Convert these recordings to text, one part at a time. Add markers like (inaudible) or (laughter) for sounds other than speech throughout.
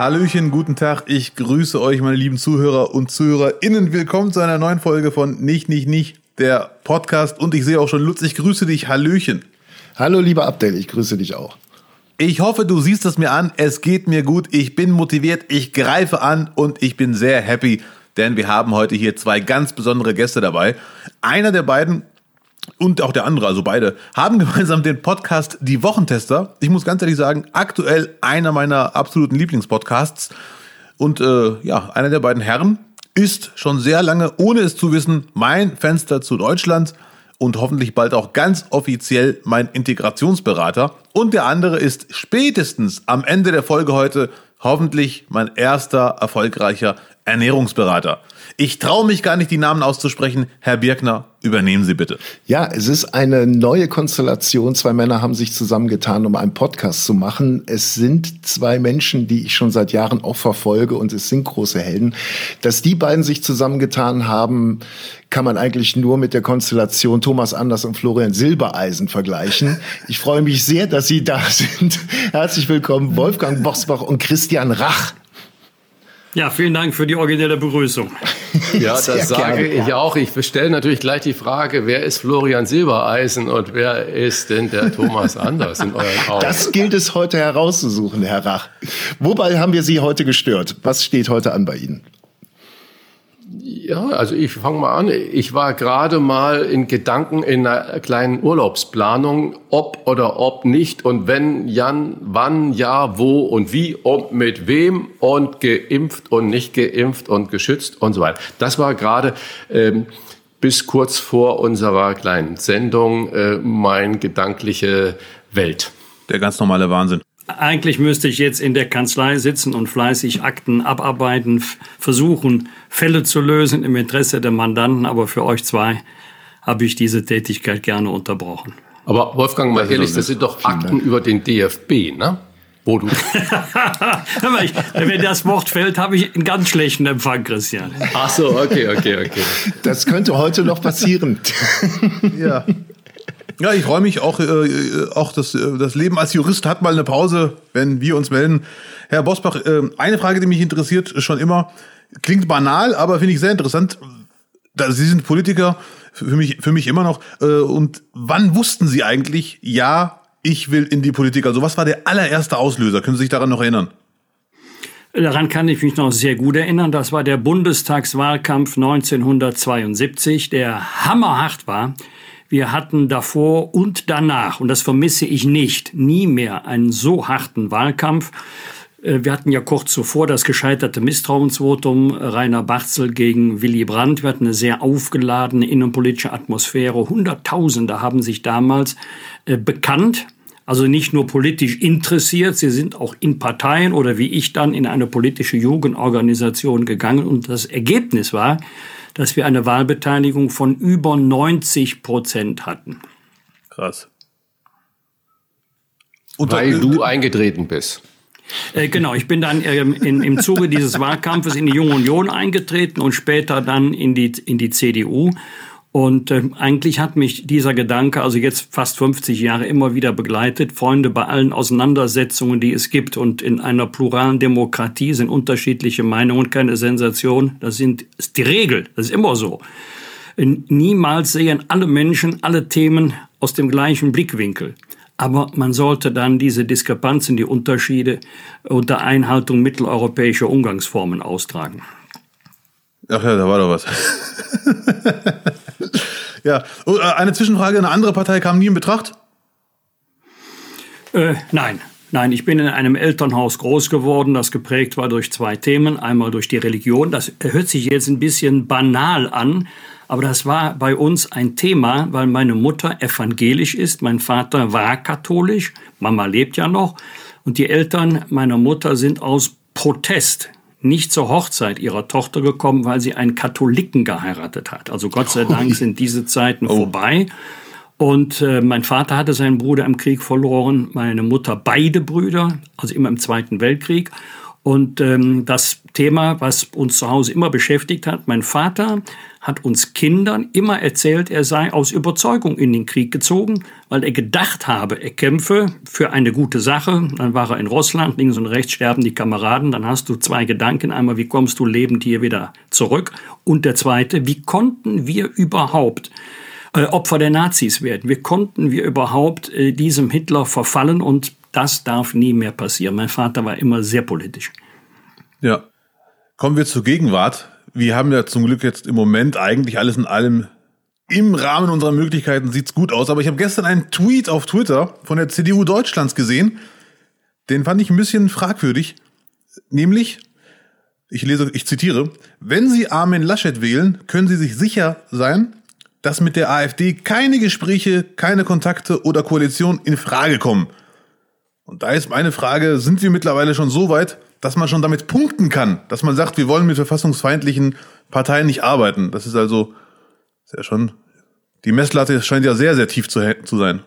Hallöchen, guten Tag. Ich grüße euch, meine lieben Zuhörer und ZuhörerInnen. Willkommen zu einer neuen Folge von Nicht, Nicht, Nicht, der Podcast. Und ich sehe auch schon Lutz, ich grüße dich. Hallöchen. Hallo, lieber Abdel, ich grüße dich auch. Ich hoffe, du siehst es mir an. Es geht mir gut. Ich bin motiviert. Ich greife an und ich bin sehr happy, denn wir haben heute hier zwei ganz besondere Gäste dabei. Einer der beiden und auch der andere, also beide, haben (laughs) gemeinsam den Podcast Die Wochentester. Ich muss ganz ehrlich sagen, aktuell einer meiner absoluten Lieblingspodcasts. Und äh, ja, einer der beiden Herren ist schon sehr lange, ohne es zu wissen, mein Fenster zu Deutschland und hoffentlich bald auch ganz offiziell mein Integrationsberater. Und der andere ist spätestens am Ende der Folge heute hoffentlich mein erster erfolgreicher Ernährungsberater. Ich traue mich gar nicht, die Namen auszusprechen. Herr Birkner, übernehmen Sie bitte. Ja, es ist eine neue Konstellation. Zwei Männer haben sich zusammengetan, um einen Podcast zu machen. Es sind zwei Menschen, die ich schon seit Jahren auch verfolge und es sind große Helden. Dass die beiden sich zusammengetan haben, kann man eigentlich nur mit der Konstellation Thomas Anders und Florian Silbereisen vergleichen. Ich freue mich sehr, dass Sie da (laughs) sind. Herzlich willkommen, Wolfgang Bosbach und Christian Rach. Ja, vielen Dank für die originelle Begrüßung. (laughs) Ja, das Sehr sage gerne. ich auch. Ich stelle natürlich gleich die Frage, wer ist Florian Silbereisen und wer ist denn der Thomas Anders in euren Augen? Das gilt es heute herauszusuchen, Herr Rach. Wobei haben wir Sie heute gestört? Was steht heute an bei Ihnen? Ja, also ich fange mal an. Ich war gerade mal in Gedanken in einer kleinen Urlaubsplanung, ob oder ob nicht und wenn, Jan, wann, ja, wo und wie und mit wem und geimpft und nicht geimpft und geschützt und so weiter. Das war gerade ähm, bis kurz vor unserer kleinen Sendung äh, mein gedankliche Welt. Der ganz normale Wahnsinn. Eigentlich müsste ich jetzt in der Kanzlei sitzen und fleißig Akten abarbeiten, versuchen, Fälle zu lösen im Interesse der Mandanten, aber für euch zwei habe ich diese Tätigkeit gerne unterbrochen. Aber Wolfgang, mal ehrlich, das sind doch Akten über den DFB, ne? Wo du. (laughs) Wenn das Wort fällt, habe ich einen ganz schlechten Empfang, Christian. Ach so, okay, okay, okay. Das könnte heute noch passieren. (laughs) ja. Ja, ich freue mich auch, äh, auch das, äh, das Leben als Jurist hat mal eine Pause, wenn wir uns melden. Herr Bosbach, äh, eine Frage, die mich interessiert, schon immer, klingt banal, aber finde ich sehr interessant. Da, Sie sind Politiker, für mich, für mich immer noch. Äh, und wann wussten Sie eigentlich, ja, ich will in die Politik? Also was war der allererste Auslöser? Können Sie sich daran noch erinnern? Daran kann ich mich noch sehr gut erinnern. Das war der Bundestagswahlkampf 1972, der hammerhart war. Wir hatten davor und danach, und das vermisse ich nicht, nie mehr einen so harten Wahlkampf. Äh, wir hatten ja kurz zuvor das gescheiterte Misstrauensvotum Rainer Barzel gegen Willy Brandt. Wir hatten eine sehr aufgeladene innenpolitische Atmosphäre. Hunderttausende haben sich damals äh, bekannt, also nicht nur politisch interessiert, sie sind auch in Parteien oder wie ich dann in eine politische Jugendorganisation gegangen. Und das Ergebnis war, dass wir eine Wahlbeteiligung von über 90 Prozent hatten. Krass. Und Weil du (laughs) eingetreten bist. Äh, genau, ich bin dann ähm, in, im Zuge dieses Wahlkampfes in die Junge Union eingetreten und später dann in die, in die CDU. Und äh, eigentlich hat mich dieser Gedanke, also jetzt fast 50 Jahre, immer wieder begleitet. Freunde, bei allen Auseinandersetzungen, die es gibt und in einer pluralen Demokratie sind unterschiedliche Meinungen keine Sensation. Das sind ist die Regel. Das ist immer so. Niemals sehen alle Menschen alle Themen aus dem gleichen Blickwinkel. Aber man sollte dann diese Diskrepanzen, die Unterschiede unter Einhaltung mitteleuropäischer Umgangsformen austragen. Ach ja, da war doch was. (laughs) ja, oh, äh, eine Zwischenfrage, eine andere Partei kam nie in Betracht? Äh, nein. Nein, ich bin in einem Elternhaus groß geworden, das geprägt war durch zwei Themen. Einmal durch die Religion. Das hört sich jetzt ein bisschen banal an, aber das war bei uns ein Thema, weil meine Mutter evangelisch ist, mein Vater war katholisch, Mama lebt ja noch. Und die Eltern meiner Mutter sind aus Protest nicht zur Hochzeit ihrer Tochter gekommen, weil sie einen Katholiken geheiratet hat. Also Gott sei (laughs) Dank sind diese Zeiten oh. vorbei. Und äh, mein Vater hatte seinen Bruder im Krieg verloren, meine Mutter beide Brüder, also immer im Zweiten Weltkrieg. Und ähm, das Thema, was uns zu Hause immer beschäftigt hat, mein Vater hat uns Kindern immer erzählt, er sei aus Überzeugung in den Krieg gezogen, weil er gedacht habe, er kämpfe für eine gute Sache. Dann war er in Russland, links und rechts sterben die Kameraden. Dann hast du zwei Gedanken. Einmal, wie kommst du lebend hier wieder zurück? Und der zweite, wie konnten wir überhaupt äh, Opfer der Nazis werden? Wie konnten wir überhaupt äh, diesem Hitler verfallen? Und das darf nie mehr passieren. Mein Vater war immer sehr politisch. Ja. Kommen wir zur Gegenwart. Wir haben ja zum Glück jetzt im Moment eigentlich alles in allem im Rahmen unserer Möglichkeiten sieht's gut aus. Aber ich habe gestern einen Tweet auf Twitter von der CDU Deutschlands gesehen. Den fand ich ein bisschen fragwürdig. Nämlich, ich lese, ich zitiere, wenn Sie Armin Laschet wählen, können Sie sich sicher sein, dass mit der AfD keine Gespräche, keine Kontakte oder Koalition in Frage kommen. Und da ist meine Frage, sind wir mittlerweile schon so weit, dass man schon damit punkten kann, dass man sagt, wir wollen mit verfassungsfeindlichen Parteien nicht arbeiten. Das ist also sehr schon, die Messlatte scheint ja sehr, sehr tief zu, zu sein.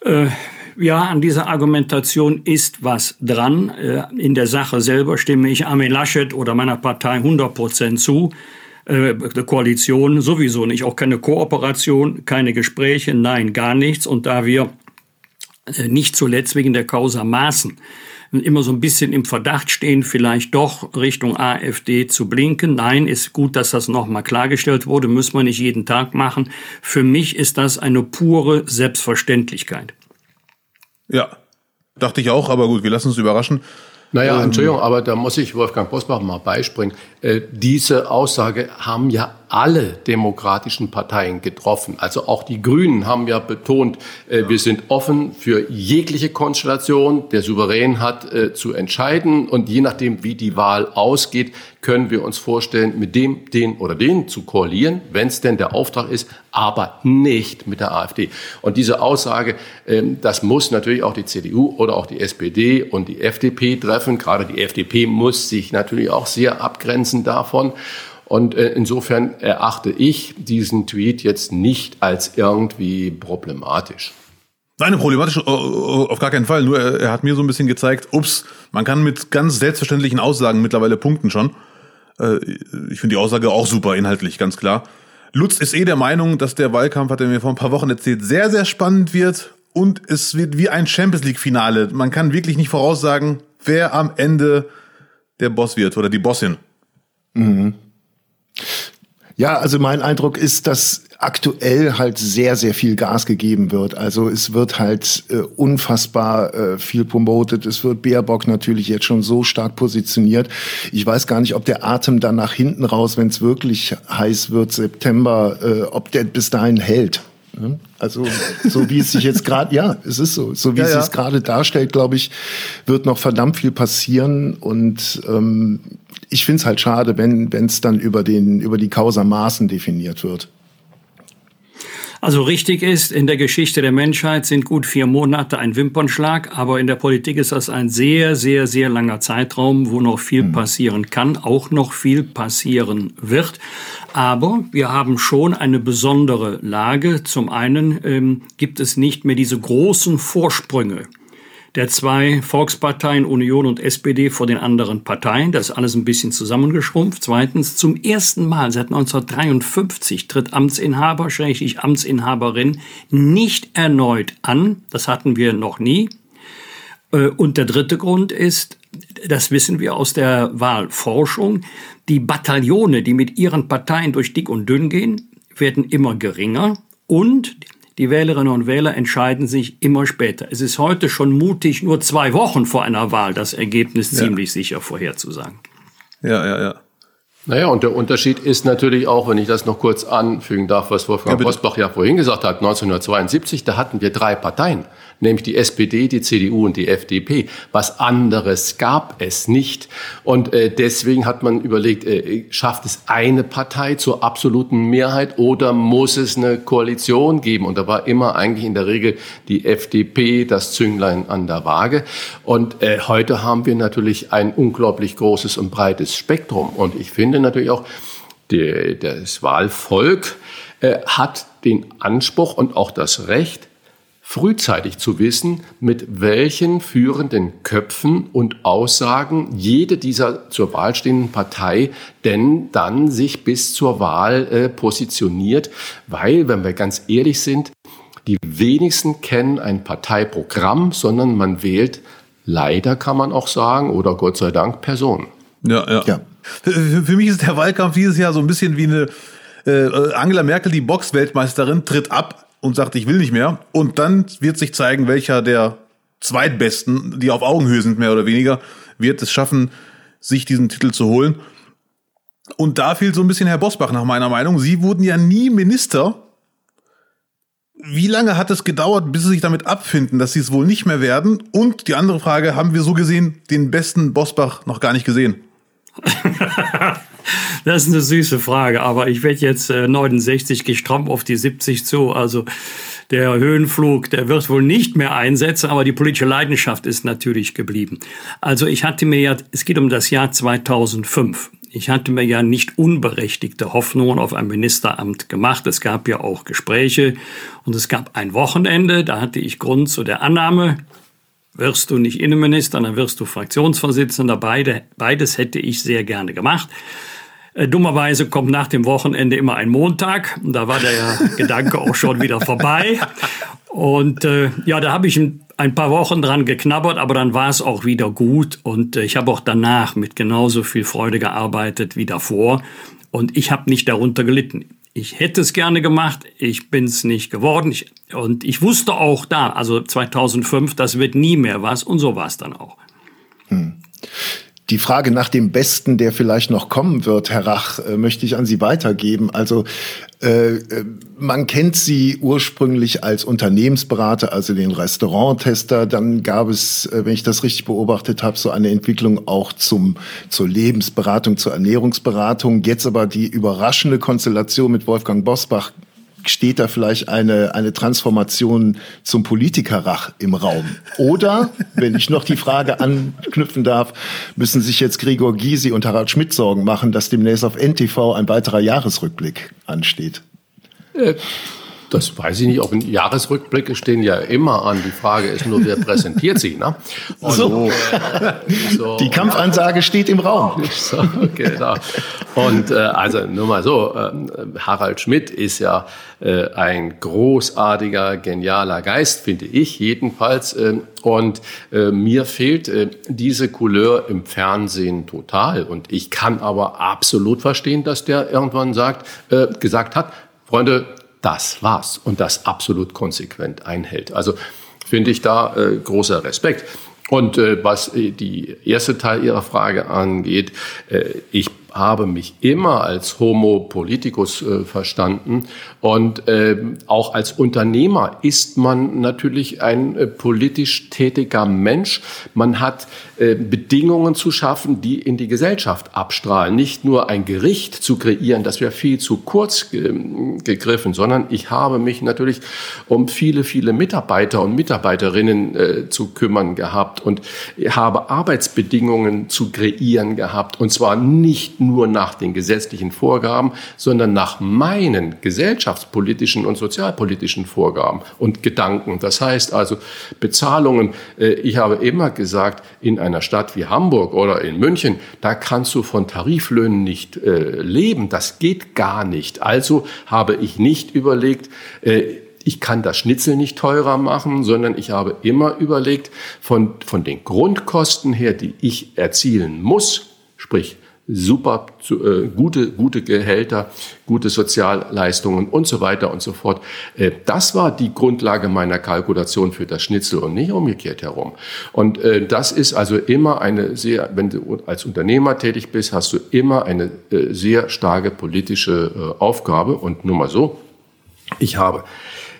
Äh, ja, an dieser Argumentation ist was dran. Äh, in der Sache selber stimme ich Armin Laschet oder meiner Partei 100 Prozent zu. Äh, Koalition sowieso nicht, auch keine Kooperation, keine Gespräche, nein, gar nichts. Und da wir nicht zuletzt wegen der Causa Maßen immer so ein bisschen im Verdacht stehen, vielleicht doch Richtung AfD zu blinken. Nein, ist gut, dass das nochmal klargestellt wurde, muss man nicht jeden Tag machen. Für mich ist das eine pure Selbstverständlichkeit. Ja, dachte ich auch, aber gut, wir lassen uns überraschen. Naja, ähm, Entschuldigung, aber da muss ich Wolfgang Bosbach mal beispringen. Äh, diese Aussage haben ja alle demokratischen Parteien getroffen. Also auch die Grünen haben ja betont, äh, wir sind offen für jegliche Konstellation. Der Souverän hat äh, zu entscheiden und je nachdem, wie die Wahl ausgeht, können wir uns vorstellen, mit dem, den oder den zu koalieren, wenn es denn der Auftrag ist, aber nicht mit der AfD. Und diese Aussage, ähm, das muss natürlich auch die CDU oder auch die SPD und die FDP treffen. Gerade die FDP muss sich natürlich auch sehr abgrenzen davon. Und äh, insofern erachte ich diesen Tweet jetzt nicht als irgendwie problematisch. Nein, problematisch auf gar keinen Fall. Nur er hat mir so ein bisschen gezeigt, ups, man kann mit ganz selbstverständlichen Aussagen mittlerweile punkten schon. Äh, ich finde die Aussage auch super inhaltlich, ganz klar. Lutz ist eh der Meinung, dass der Wahlkampf, hat er mir vor ein paar Wochen erzählt, sehr, sehr spannend wird und es wird wie ein Champions League Finale. Man kann wirklich nicht voraussagen, wer am Ende der Boss wird oder die Bossin. Mhm. Ja, also mein Eindruck ist, dass aktuell halt sehr, sehr viel Gas gegeben wird. Also es wird halt äh, unfassbar äh, viel promotet. Es wird Baerbock natürlich jetzt schon so stark positioniert. Ich weiß gar nicht, ob der Atem dann nach hinten raus, wenn es wirklich heiß wird, September, äh, ob der bis dahin hält. Also so wie es sich jetzt gerade, ja, es ist so, so wie ja, es sich gerade darstellt, glaube ich, wird noch verdammt viel passieren. Und ähm, ich finde es halt schade, wenn es dann über den über die Causa Maßen definiert wird. Also richtig ist, in der Geschichte der Menschheit sind gut vier Monate ein Wimpernschlag, aber in der Politik ist das ein sehr, sehr, sehr langer Zeitraum, wo noch viel mhm. passieren kann, auch noch viel passieren wird. Aber wir haben schon eine besondere Lage. Zum einen ähm, gibt es nicht mehr diese großen Vorsprünge der zwei Volksparteien, Union und SPD, vor den anderen Parteien. Das ist alles ein bisschen zusammengeschrumpft. Zweitens, zum ersten Mal seit 1953 tritt Amtsinhaber, schrägstrich Amtsinhaberin, nicht erneut an. Das hatten wir noch nie. Äh, und der dritte Grund ist, das wissen wir aus der Wahlforschung, die Bataillone, die mit ihren Parteien durch dick und dünn gehen, werden immer geringer und die Wählerinnen und Wähler entscheiden sich immer später. Es ist heute schon mutig, nur zwei Wochen vor einer Wahl das Ergebnis ja. ziemlich sicher vorherzusagen. Ja, ja, ja. Naja, und der Unterschied ist natürlich auch, wenn ich das noch kurz anfügen darf, was Wolfgang ja, Bosbach ja vorhin gesagt hat, 1972, da hatten wir drei Parteien nämlich die SPD, die CDU und die FDP. Was anderes gab es nicht. Und äh, deswegen hat man überlegt, äh, schafft es eine Partei zur absoluten Mehrheit oder muss es eine Koalition geben? Und da war immer eigentlich in der Regel die FDP das Zünglein an der Waage. Und äh, heute haben wir natürlich ein unglaublich großes und breites Spektrum. Und ich finde natürlich auch, die, das Wahlvolk äh, hat den Anspruch und auch das Recht, frühzeitig zu wissen, mit welchen führenden Köpfen und Aussagen jede dieser zur Wahl stehenden Partei denn dann sich bis zur Wahl äh, positioniert, weil, wenn wir ganz ehrlich sind, die wenigsten kennen ein Parteiprogramm, sondern man wählt leider, kann man auch sagen, oder Gott sei Dank, Personen. Ja, ja. ja. Für, für mich ist der Wahlkampf dieses Jahr so ein bisschen wie eine äh, Angela Merkel, die Boxweltmeisterin, tritt ab und sagt, ich will nicht mehr. Und dann wird sich zeigen, welcher der Zweitbesten, die auf Augenhöhe sind, mehr oder weniger, wird es schaffen, sich diesen Titel zu holen. Und da fehlt so ein bisschen Herr Bosbach nach meiner Meinung. Sie wurden ja nie Minister. Wie lange hat es gedauert, bis Sie sich damit abfinden, dass Sie es wohl nicht mehr werden? Und die andere Frage, haben wir so gesehen den besten Bosbach noch gar nicht gesehen? (laughs) Das ist eine süße Frage, aber ich werde jetzt äh, 69, gehe auf die 70 zu. Also der Höhenflug, der wird wohl nicht mehr einsetzen, aber die politische Leidenschaft ist natürlich geblieben. Also ich hatte mir ja, es geht um das Jahr 2005. Ich hatte mir ja nicht unberechtigte Hoffnungen auf ein Ministeramt gemacht. Es gab ja auch Gespräche und es gab ein Wochenende, da hatte ich Grund zu der Annahme, wirst du nicht Innenminister, dann wirst du Fraktionsvorsitzender. Beide, beides hätte ich sehr gerne gemacht. Äh, dummerweise kommt nach dem Wochenende immer ein Montag. Da war der Gedanke auch schon wieder vorbei. Und äh, ja, da habe ich ein, paar Wochen dran geknabbert, aber dann war es auch wieder gut. Und äh, ich habe auch danach mit genauso viel Freude gearbeitet wie davor. Und ich habe nicht darunter gelitten. Ich hätte es gerne gemacht, ich bin es nicht geworden. Ich, und ich wusste auch da, also 2005, das wird nie mehr was. Und so war es dann auch. Hm. Die Frage nach dem Besten, der vielleicht noch kommen wird, Herr Rach, äh, möchte ich an Sie weitergeben. Also äh, äh, man kennt Sie ursprünglich als Unternehmensberater, also den Restauranttester. Dann gab es, äh, wenn ich das richtig beobachtet habe, so eine Entwicklung auch zum, zur Lebensberatung, zur Ernährungsberatung. Jetzt aber die überraschende Konstellation mit Wolfgang Bosbach steht da vielleicht eine, eine Transformation zum Politikerrach im Raum? Oder, wenn ich noch die Frage anknüpfen darf, müssen sich jetzt Gregor Gysi und Harald Schmidt Sorgen machen, dass demnächst auf NTV ein weiterer Jahresrückblick ansteht? Äh, das weiß ich nicht, ob Jahresrückblicke stehen ja immer an. Die Frage ist nur, wer (laughs) präsentiert sie. Ne? Und, so. so. (laughs) Die Kampfansage steht im Raum. (laughs) So, genau. Und äh, also nur mal so, äh, Harald Schmidt ist ja äh, ein großartiger, genialer Geist, finde ich jedenfalls. Äh, und äh, mir fehlt äh, diese Couleur im Fernsehen total. Und ich kann aber absolut verstehen, dass der irgendwann sagt, äh, gesagt hat, Freunde, das war's und das absolut konsequent einhält. Also finde ich da äh, großer Respekt. Und äh, was äh, die erste Teil Ihrer Frage angeht, äh, ich habe mich immer als Homo politicus äh, verstanden und äh, auch als Unternehmer ist man natürlich ein äh, politisch tätiger Mensch. Man hat äh, Bedingungen zu schaffen, die in die Gesellschaft abstrahlen. Nicht nur ein Gericht zu kreieren, das wäre viel zu kurz gegriffen, sondern ich habe mich natürlich um viele, viele Mitarbeiter und Mitarbeiterinnen äh, zu kümmern gehabt und habe Arbeitsbedingungen zu kreieren gehabt und zwar nicht nur nach den gesetzlichen Vorgaben, sondern nach meinen gesellschaftspolitischen und sozialpolitischen Vorgaben und Gedanken. Das heißt also Bezahlungen. Äh, ich habe immer gesagt, in einer Stadt wie Hamburg oder in München, da kannst du von Tariflöhnen nicht äh, leben. Das geht gar nicht. Also habe ich nicht überlegt, äh, ich kann das Schnitzel nicht teurer machen, sondern ich habe immer überlegt, von, von den Grundkosten her, die ich erzielen muss, sprich super äh, gute, gute Gehälter, gute Sozialleistungen und so weiter und so fort. Äh, das war die Grundlage meiner Kalkulation für das Schnitzel und nicht umgekehrt herum. Und äh, das ist also immer eine sehr, wenn du als Unternehmer tätig bist, hast du immer eine äh, sehr starke politische äh, Aufgabe. Und nur mal so, ich habe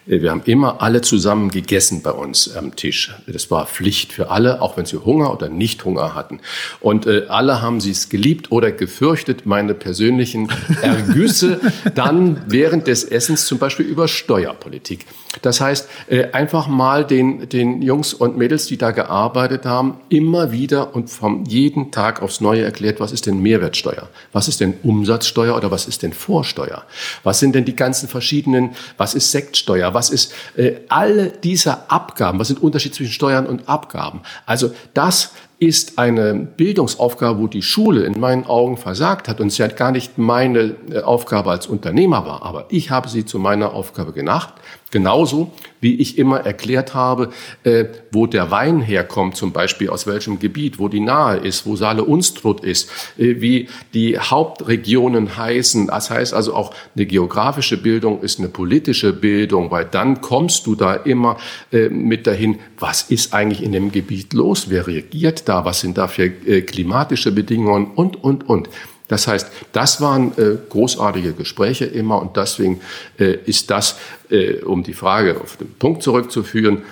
wir haben immer alle zusammen gegessen bei uns am Tisch. Das war Pflicht für alle, auch wenn sie Hunger oder nicht Hunger hatten. Und äh, alle haben sie es geliebt oder gefürchtet, meine persönlichen Ergüsse (laughs) dann während des Essens zum Beispiel über Steuerpolitik. Das heißt, äh, einfach mal den, den Jungs und Mädels, die da gearbeitet haben, immer wieder und vom jeden Tag aufs Neue erklärt, was ist denn Mehrwertsteuer? Was ist denn Umsatzsteuer oder was ist denn Vorsteuer? Was sind denn die ganzen verschiedenen, was ist Sektsteuer? Was ist äh, alle diese Abgaben? Was sind Unterschied zwischen Steuern und Abgaben? Also das ist eine Bildungsaufgabe, wo die Schule in meinen Augen versagt hat und sie hat gar nicht meine äh, Aufgabe als Unternehmer war, aber ich habe sie zu meiner Aufgabe gemacht. Genauso wie ich immer erklärt habe, äh, wo der Wein herkommt, zum Beispiel aus welchem Gebiet, wo die Nahe ist, wo Saale Unstrut ist, äh, wie die Hauptregionen heißen. Das heißt also auch eine geografische Bildung ist eine politische Bildung, weil dann kommst du da immer äh, mit dahin, was ist eigentlich in dem Gebiet los, wer reagiert da, was sind da für äh, klimatische Bedingungen und, und, und. Das heißt, das waren äh, großartige Gespräche immer und deswegen äh, ist das, äh, um die Frage auf den Punkt zurückzuführen,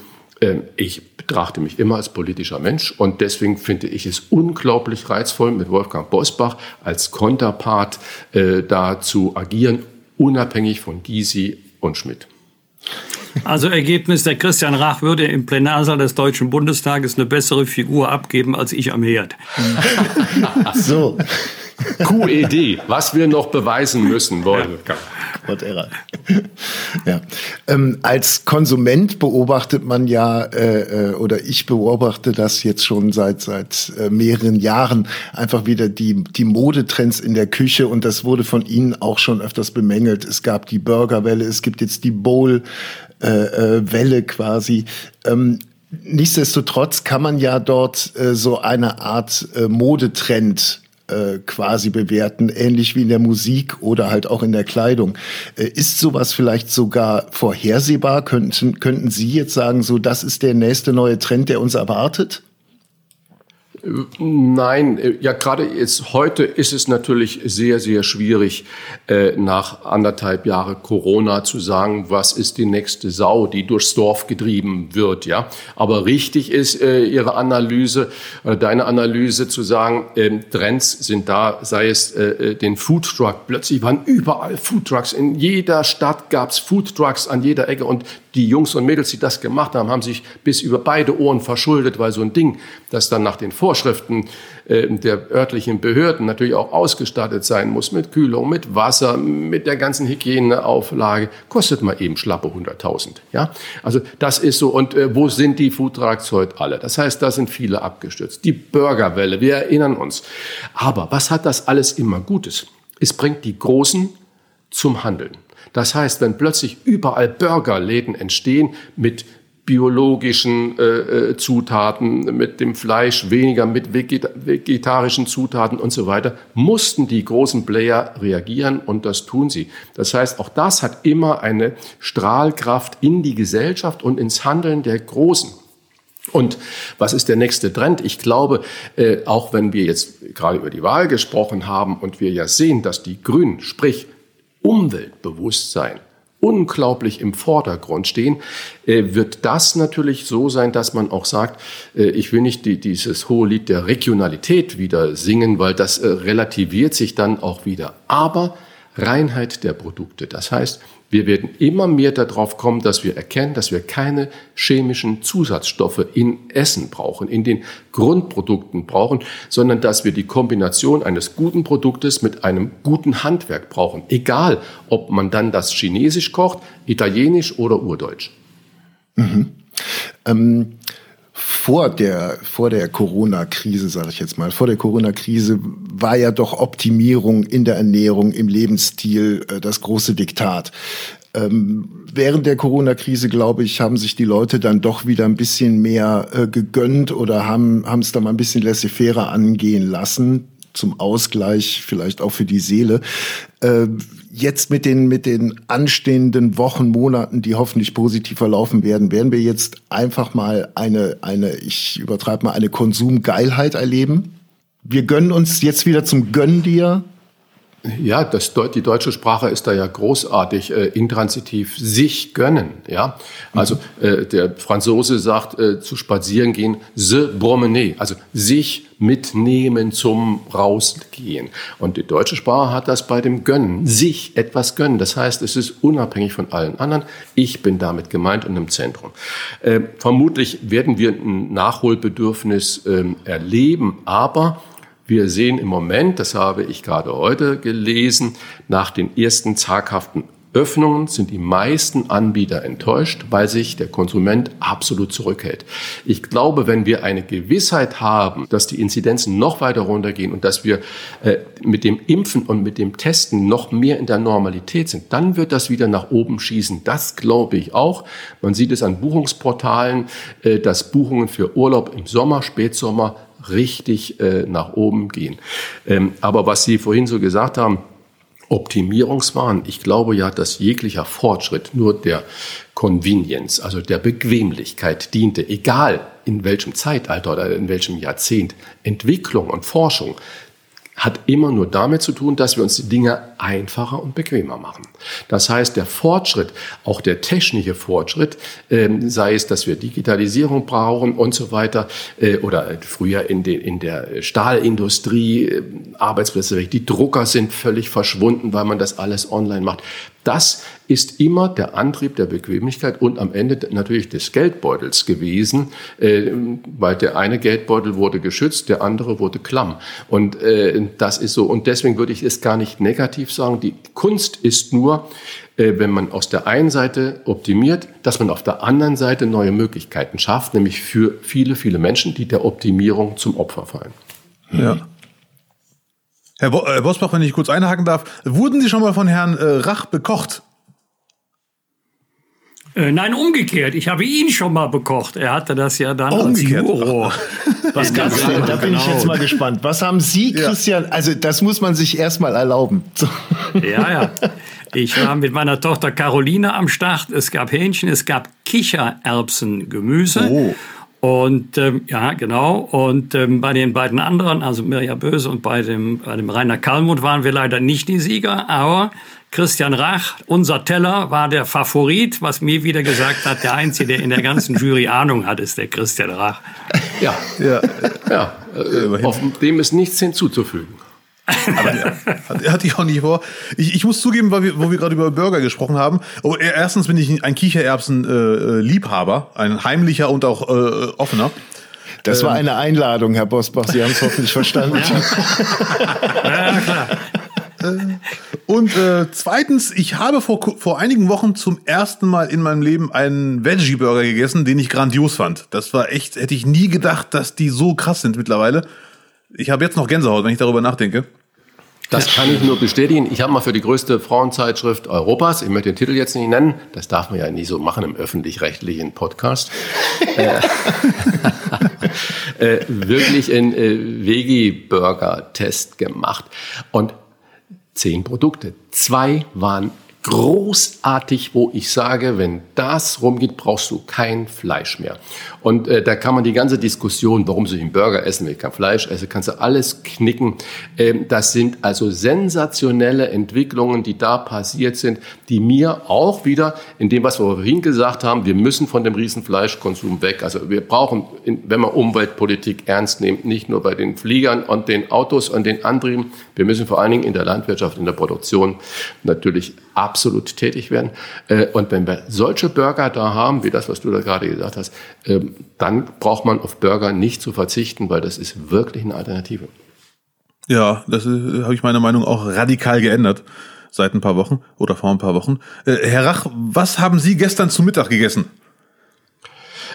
äh, ich betrachte mich immer als politischer Mensch und deswegen finde ich es unglaublich reizvoll, mit Wolfgang Bosbach als Konterpart äh, da zu agieren, unabhängig von Gysi und Schmidt. Also Ergebnis, der Christian Rach würde im Plenarsaal des Deutschen Bundestages eine bessere Figur abgeben als ich am Herd. so. QED, was wir noch beweisen müssen wollen. Whatever. ja. Ähm, als Konsument beobachtet man ja, äh, äh, oder ich beobachte das jetzt schon seit seit äh, mehreren Jahren, einfach wieder die, die Modetrends in der Küche und das wurde von Ihnen auch schon öfters bemängelt. Es gab die Burgerwelle, es gibt jetzt die Bowl-Welle äh, äh, quasi. Ähm, Nichtsdestotrotz kann man ja dort äh, so eine Art äh, Modetrend äh, quasi bewerten, ähnlich wie in der Musik oder halt auch in der Kleidung. Äh, ist sowas vielleicht sogar vorhersehbar? Könnten, könnten Sie jetzt sagen, so das ist der nächste neue Trend, der uns erwartet? Nein, äh, ja gerade jetzt heute ist es natürlich sehr, sehr schwierig, äh, nach anderthalb Jahre Corona zu sagen, was ist die nächste Sau, die durchs Dorf getrieben wird. Ja, aber richtig ist äh, Ihre Analyse, deine Analyse zu sagen, äh, Trends sind da, sei es den Food Truck. Plötzlich waren überall Food Trucks. In jeder Stadt gab es Food Trucks an jeder Ecke und die Jungs und Mädels, die das gemacht haben, haben sich bis über beide Ohren verschuldet, weil so ein Ding, das dann nach den Vorschriften äh, der örtlichen Behörden natürlich auch ausgestattet sein muss mit Kühlung, mit Wasser, mit der ganzen Hygieneauflage, kostet mal eben schlappe 100.000. Ja, also das ist so. Und äh, wo sind die Foodtrucks heute alle? Das heißt, da sind viele abgestürzt. Die Burgerwelle, wir erinnern uns. Aber was hat das alles immer Gutes? Es bringt die Großen zum Handeln. Das heißt, wenn plötzlich überall Burgerläden entstehen mit biologischen äh, äh, Zutaten, mit dem Fleisch weniger, mit vegetarischen Zutaten und so weiter, mussten die großen Player reagieren und das tun sie. Das heißt, auch das hat immer eine Strahlkraft in die Gesellschaft und ins Handeln der Großen. Und was ist der nächste Trend? Ich glaube, äh, auch wenn wir jetzt gerade über die Wahl gesprochen haben und wir ja sehen, dass die Grünen, sprich Umweltbewusstsein unglaublich im Vordergrund stehen, äh, wird das natürlich so sein, dass man auch sagt, äh, ich will nicht die, dieses hohe Lied der Regionalität wieder singen, weil das äh, relativiert sich dann auch wieder. Aber Reinheit der Produkte, das heißt, wir werden immer mehr darauf kommen, dass wir erkennen, dass wir keine chemischen Zusatzstoffe in Essen brauchen, in den Grundprodukten brauchen, sondern dass wir die Kombination eines guten Produktes mit einem guten Handwerk brauchen. Egal, ob man dann das Chinesisch kocht, Italienisch oder Urdeutsch. Mhm. Ähm vor der, vor der Corona-Krise, sage ich jetzt mal, vor der Corona-Krise war ja doch Optimierung in der Ernährung, im Lebensstil äh, das große Diktat. Ähm, während der Corona-Krise, glaube ich, haben sich die Leute dann doch wieder ein bisschen mehr äh, gegönnt oder haben es da mal ein bisschen laissez-faire angehen lassen zum Ausgleich, vielleicht auch für die Seele. Äh, jetzt mit den, mit den anstehenden Wochen, Monaten, die hoffentlich positiv verlaufen werden, werden wir jetzt einfach mal eine, eine ich übertreibe mal, eine Konsumgeilheit erleben? Wir gönnen uns jetzt wieder zum Gönn dir ja, das, die deutsche Sprache ist da ja großartig äh, intransitiv sich gönnen. Ja, also äh, der Franzose sagt äh, zu spazieren gehen, se promener, also sich mitnehmen zum rausgehen. Und die deutsche Sprache hat das bei dem Gönnen, sich etwas gönnen. Das heißt, es ist unabhängig von allen anderen. Ich bin damit gemeint und im Zentrum. Äh, vermutlich werden wir ein Nachholbedürfnis ähm, erleben, aber wir sehen im Moment, das habe ich gerade heute gelesen, nach den ersten zaghaften Öffnungen sind die meisten Anbieter enttäuscht, weil sich der Konsument absolut zurückhält. Ich glaube, wenn wir eine Gewissheit haben, dass die Inzidenzen noch weiter runtergehen und dass wir äh, mit dem Impfen und mit dem Testen noch mehr in der Normalität sind, dann wird das wieder nach oben schießen. Das glaube ich auch. Man sieht es an Buchungsportalen, äh, dass Buchungen für Urlaub im Sommer, Spätsommer richtig äh, nach oben gehen. Ähm, aber was Sie vorhin so gesagt haben, Optimierungswahn. Ich glaube ja, dass jeglicher Fortschritt nur der Convenience, also der Bequemlichkeit diente, egal in welchem Zeitalter oder in welchem Jahrzehnt. Entwicklung und Forschung hat immer nur damit zu tun, dass wir uns die Dinge einfacher und bequemer machen. Das heißt, der Fortschritt, auch der technische Fortschritt, äh, sei es, dass wir Digitalisierung brauchen und so weiter, äh, oder früher in, de, in der Stahlindustrie äh, Arbeitsplätze die Drucker sind völlig verschwunden, weil man das alles online macht. Das ist immer der Antrieb der Bequemlichkeit und am Ende natürlich des Geldbeutels gewesen, äh, weil der eine Geldbeutel wurde geschützt, der andere wurde klamm. Und äh, das ist so. Und deswegen würde ich es gar nicht negativ sagen. Die Kunst ist nur, äh, wenn man aus der einen Seite optimiert, dass man auf der anderen Seite neue Möglichkeiten schafft, nämlich für viele, viele Menschen, die der Optimierung zum Opfer fallen. Ja. Herr, Bo Herr Bosbach, wenn ich kurz einhaken darf, wurden Sie schon mal von Herrn äh, Rach bekocht? Äh, nein, umgekehrt. Ich habe ihn schon mal bekocht. Er hatte das ja dann oh, als (laughs) Juror. Was gab's denn? Da bin ich jetzt mal gespannt. Was haben Sie, Christian? Ja. Also das muss man sich erstmal erlauben. Ja, ja. Ich war mit meiner Tochter Caroline am Start. Es gab Hähnchen, es gab Kichererbsen, Gemüse. Oh. Und ähm, ja, genau. Und ähm, bei den beiden anderen, also Mirja Böse und bei dem, bei dem Rainer Kalmuth, waren wir leider nicht die Sieger. Aber Christian Rach, unser Teller, war der Favorit, was mir wieder gesagt hat, der Einzige, der in der ganzen Jury Ahnung hat, ist der Christian Rach. Ja, ja, ja. Äh, auf dem ist nichts hinzuzufügen. (laughs) Aber ja, hatte ich auch nicht vor. Ich, ich muss zugeben, weil wir, wo wir gerade über Burger gesprochen haben. Oh, erstens bin ich ein Kichererbsen-Liebhaber, äh, ein heimlicher und auch äh, offener. Das war ähm, eine Einladung, Herr Bosbach. Sie haben es hoffentlich verstanden. ja, (laughs) ja, klar. Äh, und äh, zweitens, ich habe vor, vor einigen Wochen zum ersten Mal in meinem Leben einen Veggie-Burger gegessen, den ich grandios fand. Das war echt, hätte ich nie gedacht, dass die so krass sind mittlerweile. Ich habe jetzt noch Gänsehaut, wenn ich darüber nachdenke. Das kann ich nur bestätigen. Ich habe mal für die größte Frauenzeitschrift Europas, ich möchte den Titel jetzt nicht nennen, das darf man ja nie so machen im öffentlich-rechtlichen Podcast, (laughs) äh, äh, wirklich einen äh, Veggie-Burger-Test gemacht. Und zehn Produkte. Zwei waren großartig, wo ich sage, wenn das rumgeht, brauchst du kein Fleisch mehr. Und äh, da kann man die ganze Diskussion, warum soll ich einen Burger essen, wenn ich kein Fleisch esse, kannst du alles knicken. Ähm, das sind also sensationelle Entwicklungen, die da passiert sind, die mir auch wieder in dem, was wir vorhin gesagt haben, wir müssen von dem Riesenfleischkonsum weg. Also wir brauchen, wenn man Umweltpolitik ernst nimmt, nicht nur bei den Fliegern und den Autos und den Antrieben, wir müssen vor allen Dingen in der Landwirtschaft, in der Produktion natürlich absolut tätig werden. Äh, und wenn wir solche Burger da haben, wie das, was du da gerade gesagt hast, ähm, dann braucht man auf Burger nicht zu verzichten, weil das ist wirklich eine Alternative. Ja, das habe ich meiner Meinung auch radikal geändert seit ein paar Wochen oder vor ein paar Wochen. Äh, Herr Rach, was haben Sie gestern zu Mittag gegessen?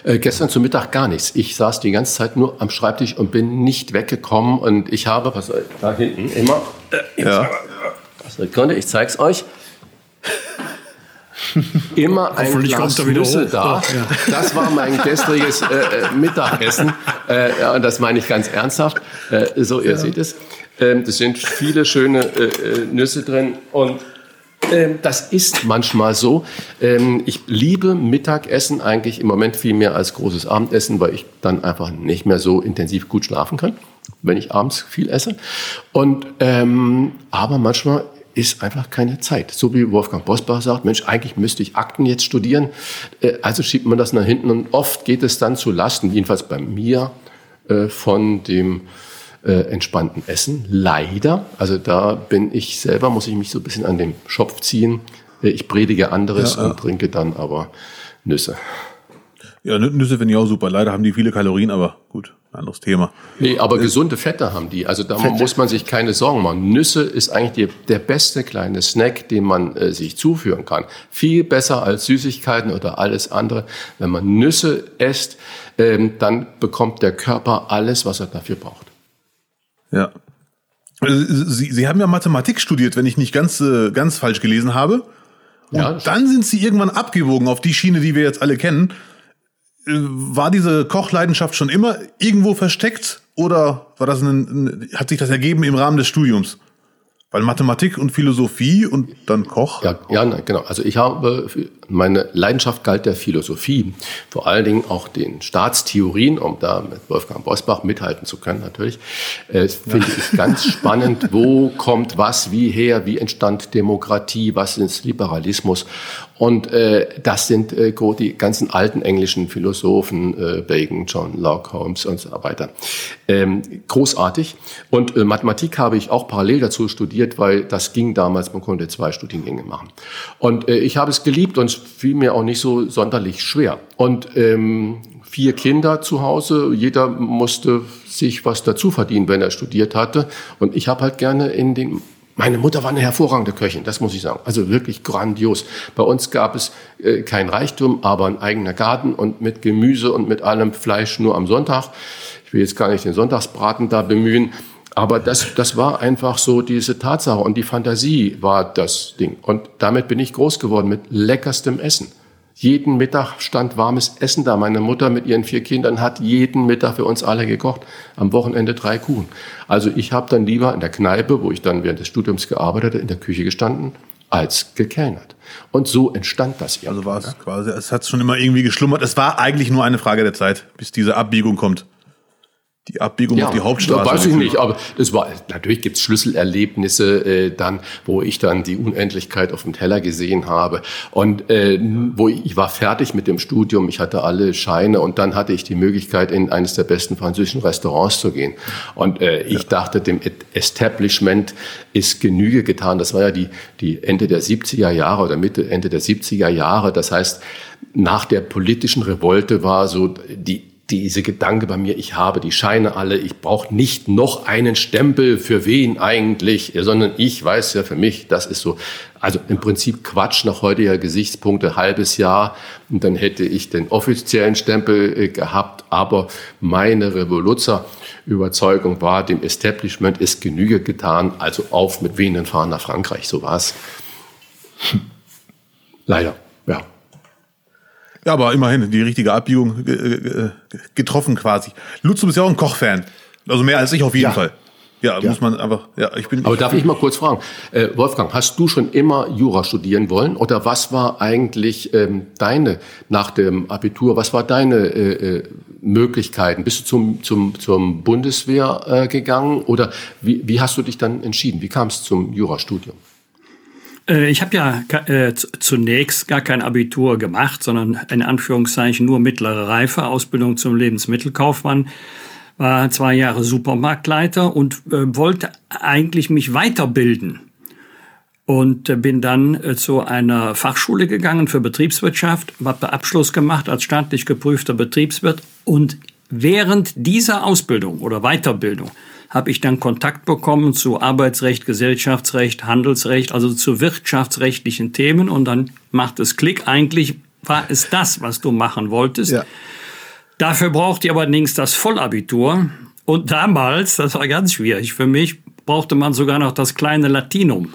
Äh, gestern zu Mittag gar nichts. Ich saß die ganze Zeit nur am Schreibtisch und bin nicht weggekommen und ich habe, was da hinten immer, äh, ja. Sekunde, ich zeig's euch (laughs) immer ein Glas Nüsse da. Ja. Das war mein gestriges äh, äh, Mittagessen. Äh, ja, und das meine ich ganz ernsthaft. Äh, so, ihr ja. seht es. Ähm, das sind viele schöne äh, äh, Nüsse drin. Und ähm, das ist manchmal so. Ähm, ich liebe Mittagessen eigentlich im Moment viel mehr als großes Abendessen, weil ich dann einfach nicht mehr so intensiv gut schlafen kann, wenn ich abends viel esse. Und ähm, aber manchmal ist einfach keine Zeit. So wie Wolfgang Bosbach sagt, Mensch, eigentlich müsste ich Akten jetzt studieren. Äh, also schiebt man das nach hinten und oft geht es dann zu Lasten, jedenfalls bei mir, äh, von dem äh, entspannten Essen. Leider. Also da bin ich selber, muss ich mich so ein bisschen an den Schopf ziehen. Ich predige anderes ja, ja. und trinke dann aber Nüsse. Ja, Nüsse finde ich auch super. Leider haben die viele Kalorien, aber gut. Anderes Thema. Nee, aber gesunde Fette haben die. Also da Fette. muss man sich keine Sorgen machen. Nüsse ist eigentlich die, der beste kleine Snack, den man äh, sich zuführen kann. Viel besser als Süßigkeiten oder alles andere. Wenn man Nüsse isst, ähm, dann bekommt der Körper alles, was er dafür braucht. Ja. Sie, Sie haben ja Mathematik studiert, wenn ich nicht ganz, äh, ganz falsch gelesen habe. Und ja, dann sind Sie irgendwann abgewogen auf die Schiene, die wir jetzt alle kennen. Äh, war diese Kochleidenschaft schon immer irgendwo versteckt oder war das ein, hat sich das ergeben im Rahmen des Studiums? Weil Mathematik und Philosophie und dann Koch? Ja, ja, genau. Also ich habe, meine Leidenschaft galt der Philosophie. Vor allen Dingen auch den Staatstheorien, um da mit Wolfgang Bosbach mithalten zu können natürlich. Äh, Finde ja. ich (laughs) ganz spannend, wo kommt was, wie her, wie entstand Demokratie, was ist Liberalismus. Und äh, das sind äh, die ganzen alten englischen Philosophen, äh, Bacon, John Locke, Holmes und so weiter. Ähm, großartig. Und äh, Mathematik habe ich auch parallel dazu studiert, weil das ging damals, man konnte zwei Studiengänge machen. Und äh, ich habe es geliebt und es fiel mir auch nicht so sonderlich schwer. Und ähm, vier Kinder zu Hause, jeder musste sich was dazu verdienen, wenn er studiert hatte. Und ich habe halt gerne in den meine Mutter war eine hervorragende Köchin, das muss ich sagen. Also wirklich grandios. Bei uns gab es äh, kein Reichtum, aber ein eigener Garten und mit Gemüse und mit allem Fleisch nur am Sonntag. Ich will jetzt gar nicht den Sonntagsbraten da bemühen. Aber das, das war einfach so diese Tatsache und die Fantasie war das Ding. Und damit bin ich groß geworden mit leckerstem Essen. Jeden Mittag stand warmes Essen da. Meine Mutter mit ihren vier Kindern hat jeden Mittag für uns alle gekocht. Am Wochenende drei Kuchen. Also ich habe dann lieber in der Kneipe, wo ich dann während des Studiums gearbeitet in der Küche gestanden, als gekellnert. Und so entstand das ja. Also war es quasi, es hat schon immer irgendwie geschlummert. Es war eigentlich nur eine Frage der Zeit, bis diese Abbiegung kommt die Abbiegung ja, auf die Hauptstraße. Weiß ich nicht, aber das war natürlich gibt's Schlüsselerlebnisse äh, dann, wo ich dann die Unendlichkeit auf dem Teller gesehen habe und äh, wo ich, ich war fertig mit dem Studium, ich hatte alle Scheine und dann hatte ich die Möglichkeit in eines der besten französischen Restaurants zu gehen und äh, ich ja. dachte, dem Establishment ist Genüge getan. Das war ja die die Ende der 70er Jahre oder Mitte Ende der 70er Jahre. Das heißt, nach der politischen Revolte war so die diese Gedanke bei mir, ich habe die Scheine alle, ich brauche nicht noch einen Stempel, für wen eigentlich, sondern ich weiß ja für mich, das ist so, also im Prinzip Quatsch nach heutiger Gesichtspunkte, halbes Jahr und dann hätte ich den offiziellen Stempel äh, gehabt, aber meine Revoluzzer-Überzeugung war, dem Establishment ist Genüge getan, also auf mit Venen fahren nach Frankreich, so war's. Leider, ja. Ja, aber immerhin die richtige Abbiegung getroffen quasi. Lutz, du bist ja auch ein Kochfan. Also mehr als ich auf jeden ja. Fall. Ja, ja, muss man einfach, ja, ich bin. Aber darf ich mal kurz fragen, äh, Wolfgang, hast du schon immer Jura studieren wollen oder was war eigentlich ähm, deine, nach dem Abitur, was war deine äh, äh, Möglichkeiten? Bist du zum, zum, zum Bundeswehr äh, gegangen oder wie, wie hast du dich dann entschieden? Wie kam es zum Jurastudium? Äh, ich habe ja äh, zunächst gar kein Abitur gemacht, sondern in Anführungszeichen nur mittlere Reife, Ausbildung zum Lebensmittelkaufmann, war zwei Jahre Supermarktleiter und äh, wollte eigentlich mich weiterbilden. Und bin dann zu einer Fachschule gegangen für Betriebswirtschaft, habe Abschluss gemacht als staatlich geprüfter Betriebswirt und während dieser Ausbildung oder Weiterbildung habe ich dann Kontakt bekommen zu Arbeitsrecht, Gesellschaftsrecht, Handelsrecht, also zu wirtschaftsrechtlichen Themen und dann macht es Klick. Eigentlich war es das, was du machen wolltest. Ja. Dafür braucht ihr allerdings das Vollabitur. Und damals, das war ganz schwierig für mich, brauchte man sogar noch das kleine Latinum.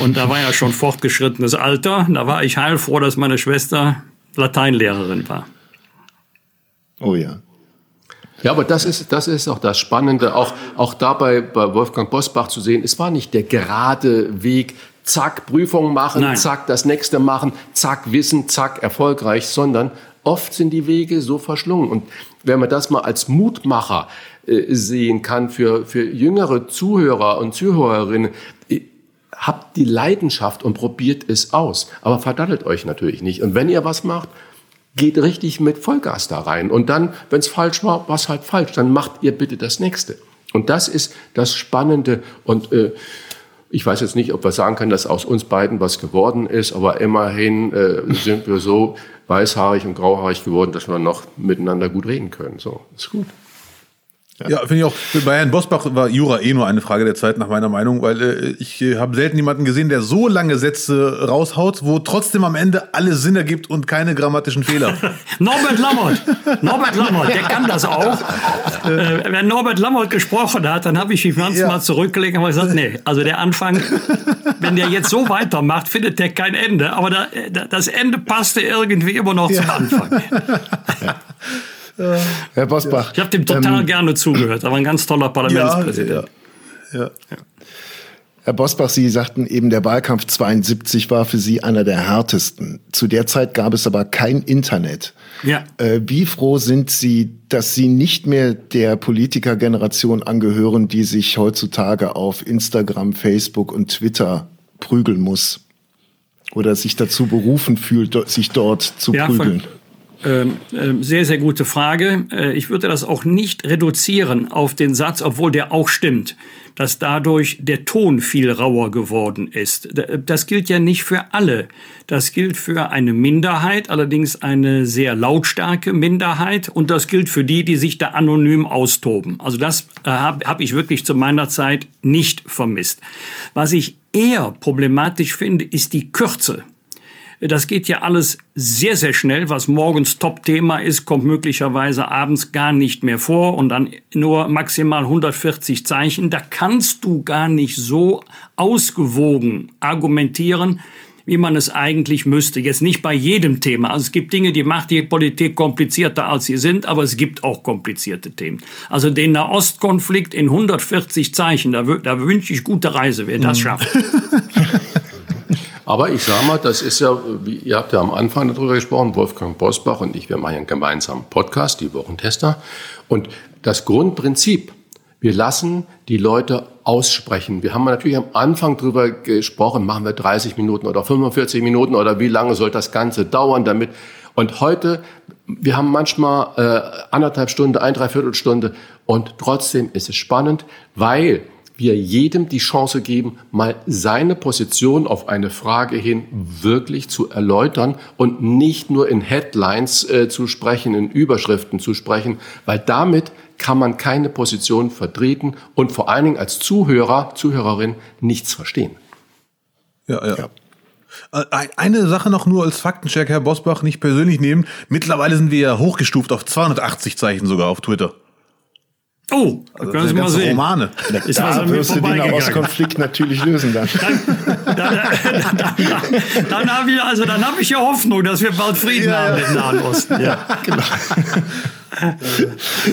Und da war ja schon fortgeschrittenes Alter. Da war ich heilfroh, dass meine Schwester Lateinlehrerin war. Oh ja. Ja, aber das ist, das ist auch das Spannende, auch, auch dabei bei Wolfgang Bosbach zu sehen, es war nicht der gerade Weg, zack, Prüfung machen, Nein. zack, das nächste machen, zack, Wissen, zack, erfolgreich, sondern oft sind die Wege so verschlungen. Und wenn man das mal als Mutmacher äh, sehen kann für, für jüngere Zuhörer und Zuhörerinnen, äh, habt die Leidenschaft und probiert es aus. Aber verdattelt euch natürlich nicht. Und wenn ihr was macht, geht richtig mit Vollgas da rein. Und dann, wenn es falsch war, es halt falsch. Dann macht ihr bitte das nächste. Und das ist das Spannende. Und äh, ich weiß jetzt nicht, ob wir sagen können, dass aus uns beiden was geworden ist, aber immerhin äh, sind wir so weißhaarig und grauhaarig geworden, dass wir noch miteinander gut reden können. So, ist gut. Ja, ja finde ich auch. Bei Herrn Bosbach war Jura eh nur eine Frage der Zeit, nach meiner Meinung, weil äh, ich äh, habe selten jemanden gesehen, der so lange Sätze raushaut, wo trotzdem am Ende alles Sinn ergibt und keine grammatischen Fehler. (laughs) Norbert Lammert, Norbert Lammert, der kann das auch. äh, wenn Norbert Lammert gesprochen hat, dann habe ich mich manchmal ja. zurückgelegt und gesagt, nee, also der Anfang, wenn der jetzt so weitermacht, findet der kein Ende. Aber da, das Ende passte irgendwie immer noch ja. zum Anfang. Ja. (laughs) Herr Bosbach. Ich habe dem total ähm, gerne zugehört. Er war ein ganz toller Parlamentspräsident. Ja, ja, ja. Herr Bosbach, Sie sagten eben, der Wahlkampf 72 war für Sie einer der härtesten. Zu der Zeit gab es aber kein Internet. Ja. Äh, wie froh sind Sie, dass Sie nicht mehr der Politikergeneration angehören, die sich heutzutage auf Instagram, Facebook und Twitter prügeln muss? Oder sich dazu berufen fühlt, sich dort zu ja, prügeln? Von ähm, sehr, sehr gute Frage. Äh, ich würde das auch nicht reduzieren auf den Satz, obwohl der auch stimmt, dass dadurch der Ton viel rauer geworden ist. Das gilt ja nicht für alle. Das gilt für eine Minderheit, allerdings eine sehr lautstarke Minderheit. Und das gilt für die, die sich da anonym austoben. Also das äh, habe hab ich wirklich zu meiner Zeit nicht vermisst. Was ich eher problematisch finde, ist die Kürze das geht ja alles sehr, sehr schnell. Was morgens Top-Thema ist, kommt möglicherweise abends gar nicht mehr vor und dann nur maximal 140 Zeichen. Da kannst du gar nicht so ausgewogen argumentieren, wie man es eigentlich müsste. Jetzt nicht bei jedem Thema. Also es gibt Dinge, die macht die Politik komplizierter, als sie sind, aber es gibt auch komplizierte Themen. Also den Nahostkonflikt in 140 Zeichen, da, da wünsche ich gute Reise, wer das mhm. schafft. (laughs) Aber ich sage mal, das ist ja, wie, ihr habt ja am Anfang darüber gesprochen, Wolfgang Bosbach und ich, wir machen einen gemeinsamen Podcast, die Wochentester. Und das Grundprinzip, wir lassen die Leute aussprechen. Wir haben natürlich am Anfang darüber gesprochen, machen wir 30 Minuten oder 45 Minuten oder wie lange soll das Ganze dauern, damit. Und heute, wir haben manchmal äh, anderthalb Stunden, ein, dreiviertel Stunde und trotzdem ist es spannend, weil wir jedem die Chance geben, mal seine Position auf eine Frage hin wirklich zu erläutern und nicht nur in Headlines äh, zu sprechen, in Überschriften zu sprechen, weil damit kann man keine Position vertreten und vor allen Dingen als Zuhörer, Zuhörerin nichts verstehen. Ja, ja. ja. Äh, eine Sache noch nur als Faktencheck, Herr Bosbach, nicht persönlich nehmen. Mittlerweile sind wir ja hochgestuft auf 280 Zeichen sogar auf Twitter. Oh, also können Sie mal sehen. Romane. Da, ist da was wirst du den Nahostkonflikt natürlich lösen dann. Dann, dann, dann, dann habe ich, also, dann hab ich ja Hoffnung, dass wir bald Frieden ja, haben ja. im Nahen Osten. Ja. genau.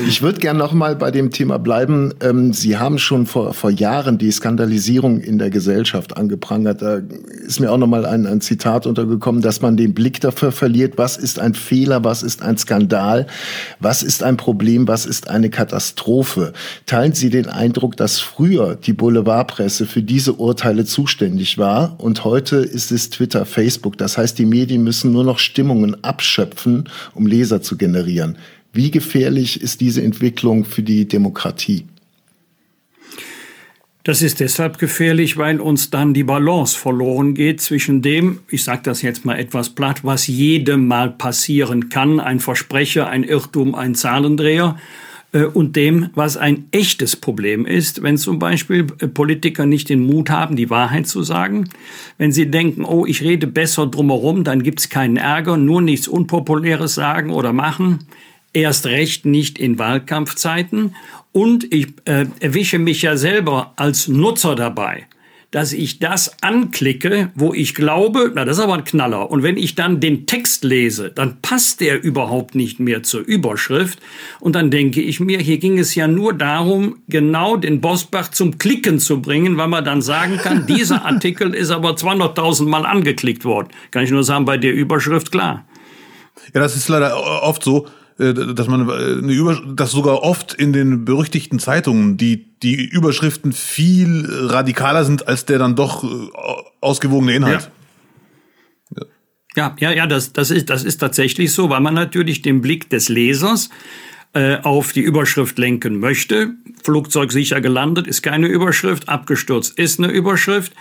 Ich würde gerne noch mal bei dem Thema bleiben. Ähm, Sie haben schon vor, vor Jahren die Skandalisierung in der Gesellschaft angeprangert. Da ist mir auch noch mal ein, ein Zitat untergekommen, dass man den Blick dafür verliert, was ist ein Fehler, was ist ein Skandal, was ist ein Problem, was ist eine Katastrophe. Teilen Sie den Eindruck, dass früher die Boulevardpresse für diese Urteile zuständig war und heute ist es Twitter, Facebook. Das heißt, die Medien müssen nur noch Stimmungen abschöpfen, um Leser zu generieren. Wie gefährlich ist diese Entwicklung für die Demokratie? Das ist deshalb gefährlich, weil uns dann die Balance verloren geht zwischen dem, ich sage das jetzt mal etwas platt, was jedem mal passieren kann, ein Versprecher, ein Irrtum, ein Zahlendreher, äh, und dem, was ein echtes Problem ist, wenn zum Beispiel äh, Politiker nicht den Mut haben, die Wahrheit zu sagen, wenn sie denken, oh, ich rede besser drumherum, dann gibt's keinen Ärger, nur nichts Unpopuläres sagen oder machen, erst recht nicht in Wahlkampfzeiten. Und ich äh, erwische mich ja selber als Nutzer dabei, dass ich das anklicke, wo ich glaube, na, das ist aber ein Knaller. Und wenn ich dann den Text lese, dann passt der überhaupt nicht mehr zur Überschrift. Und dann denke ich mir, hier ging es ja nur darum, genau den Bosbach zum Klicken zu bringen, weil man dann sagen kann, (laughs) dieser Artikel ist aber 200.000 Mal angeklickt worden. Kann ich nur sagen, bei der Überschrift klar. Ja, das ist leider oft so dass man äh, eine Über dass sogar oft in den berüchtigten Zeitungen die die Überschriften viel radikaler sind als der dann doch äh, ausgewogene Inhalt. Ja. Ja, ja, ja, das, das, ist, das ist tatsächlich so, weil man natürlich den Blick des Lesers äh, auf die Überschrift lenken möchte. Flugzeug sicher gelandet ist keine Überschrift, abgestürzt ist eine Überschrift.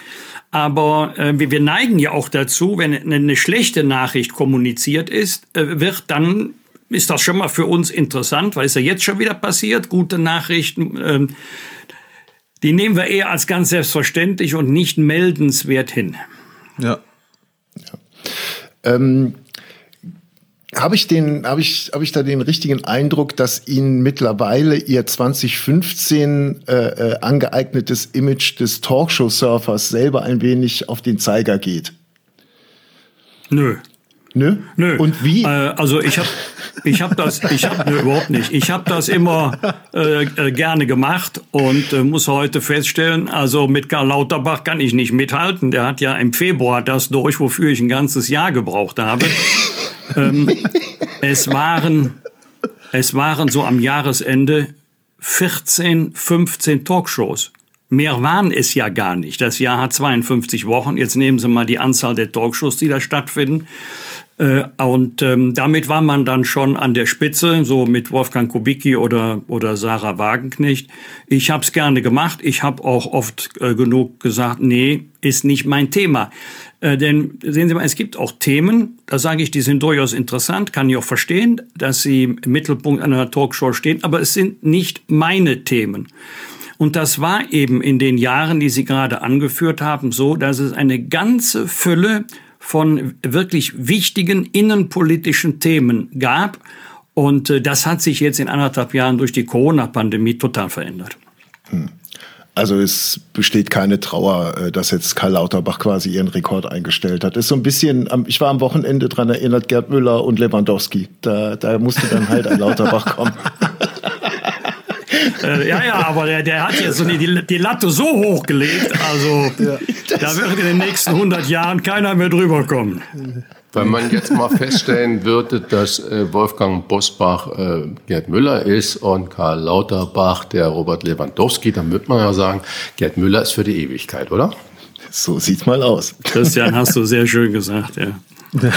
Aber äh, wir neigen ja auch dazu, wenn eine schlechte Nachricht kommuniziert ist, äh, wird dann ist das schon mal für uns interessant, weil es ja jetzt schon wieder passiert. Gute Nachrichten. Ähm, die nehmen wir eher als ganz selbstverständlich und nicht meldenswert hin. Ja. ja. Ähm, habe ich den, habe ich, habe ich da den richtigen Eindruck, dass Ihnen mittlerweile Ihr 2015 äh, äh, angeeignetes Image des Talkshow-Surfers selber ein wenig auf den Zeiger geht? Nö. Nö? Nö. Und wie? Äh, also ich habe ich hab das, ich habe überhaupt nicht. Ich habe das immer äh, äh, gerne gemacht und äh, muss heute feststellen, also mit Karl Lauterbach kann ich nicht mithalten. Der hat ja im Februar das durch, wofür ich ein ganzes Jahr gebraucht habe. (laughs) ähm, es waren, es waren so am Jahresende 14, 15 Talkshows. Mehr waren es ja gar nicht. Das Jahr hat 52 Wochen. Jetzt nehmen Sie mal die Anzahl der Talkshows, die da stattfinden. Äh, und ähm, damit war man dann schon an der Spitze, so mit Wolfgang Kubicki oder, oder Sarah Wagenknecht. Ich habe es gerne gemacht. Ich habe auch oft äh, genug gesagt, nee, ist nicht mein Thema. Äh, denn sehen Sie mal, es gibt auch Themen, da sage ich, die sind durchaus interessant, kann ich auch verstehen, dass sie im Mittelpunkt einer Talkshow stehen, aber es sind nicht meine Themen. Und das war eben in den Jahren, die Sie gerade angeführt haben, so, dass es eine ganze Fülle von wirklich wichtigen innenpolitischen Themen gab. Und äh, das hat sich jetzt in anderthalb Jahren durch die Corona-Pandemie total verändert. Hm. Also es besteht keine Trauer, äh, dass jetzt Karl Lauterbach quasi ihren Rekord eingestellt hat. Ist so ein bisschen, ich war am Wochenende dran erinnert, Gerd Müller und Lewandowski. Da, da musste dann halt ein Lauterbach kommen. (laughs) Äh, ja, ja, aber der, der hat jetzt so die, die Latte so hochgelegt, also ja, da wird in den nächsten 100 Jahren keiner mehr drüber kommen. Wenn man jetzt mal feststellen würde, dass äh, Wolfgang Bosbach äh, Gerd Müller ist und Karl Lauterbach der Robert Lewandowski, dann würde man ja sagen, Gerd Müller ist für die Ewigkeit, oder? So sieht's mal aus. Christian, hast du sehr schön gesagt, ja. (laughs)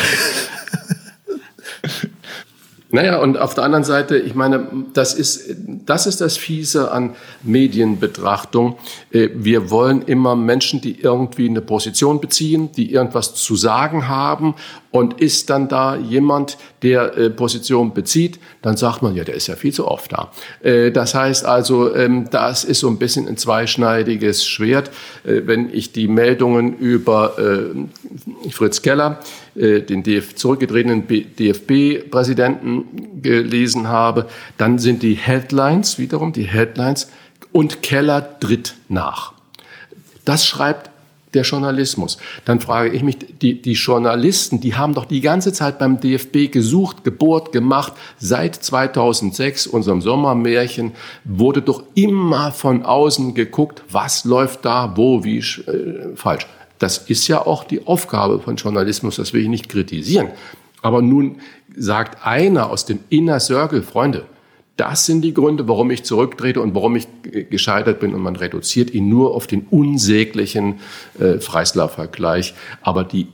Naja, und auf der anderen Seite, ich meine, das ist, das ist das Fiese an Medienbetrachtung. Äh, wir wollen immer Menschen, die irgendwie eine Position beziehen, die irgendwas zu sagen haben. Und ist dann da jemand, der äh, Position bezieht, dann sagt man, ja, der ist ja viel zu oft da. Äh, das heißt also, ähm, das ist so ein bisschen ein zweischneidiges Schwert. wenn ich die Meldungen über Fritz Keller den DF zurückgetretenen DFB-Präsidenten gelesen habe, dann sind die Headlines wiederum, die Headlines, und Keller tritt nach. Das schreibt der Journalismus. Dann frage ich mich, die, die Journalisten, die haben doch die ganze Zeit beim DFB gesucht, gebohrt, gemacht. Seit 2006, unserem Sommermärchen, wurde doch immer von außen geguckt, was läuft da, wo, wie äh, falsch. Das ist ja auch die Aufgabe von Journalismus, das will ich nicht kritisieren. Aber nun sagt einer aus dem Inner Circle, Freunde, das sind die Gründe, warum ich zurücktrete und warum ich gescheitert bin. Und man reduziert ihn nur auf den unsäglichen äh, Freisler-Vergleich. Aber die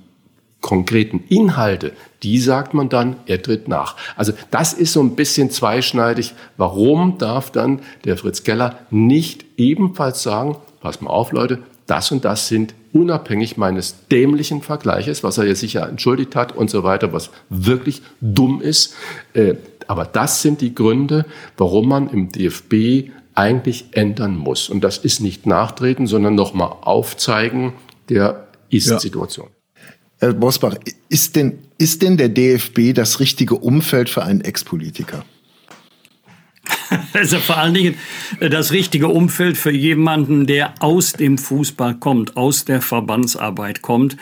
konkreten Inhalte, die sagt man dann, er tritt nach. Also das ist so ein bisschen zweischneidig. Warum darf dann der Fritz Keller nicht ebenfalls sagen, pass mal auf, Leute, das und das sind unabhängig meines dämlichen Vergleiches, was er ja sicher entschuldigt hat und so weiter, was wirklich dumm ist. Äh, aber das sind die Gründe, warum man im DFB eigentlich ändern muss. Und das ist nicht nachtreten, sondern nochmal aufzeigen der Ist-Situation. Ja. Herr Bosbach, ist denn, ist denn der DFB das richtige Umfeld für einen Ex-Politiker? (laughs) Also vor allen Dingen äh, das richtige Umfeld für jemanden, der aus dem Fußball kommt, aus der Verbandsarbeit kommt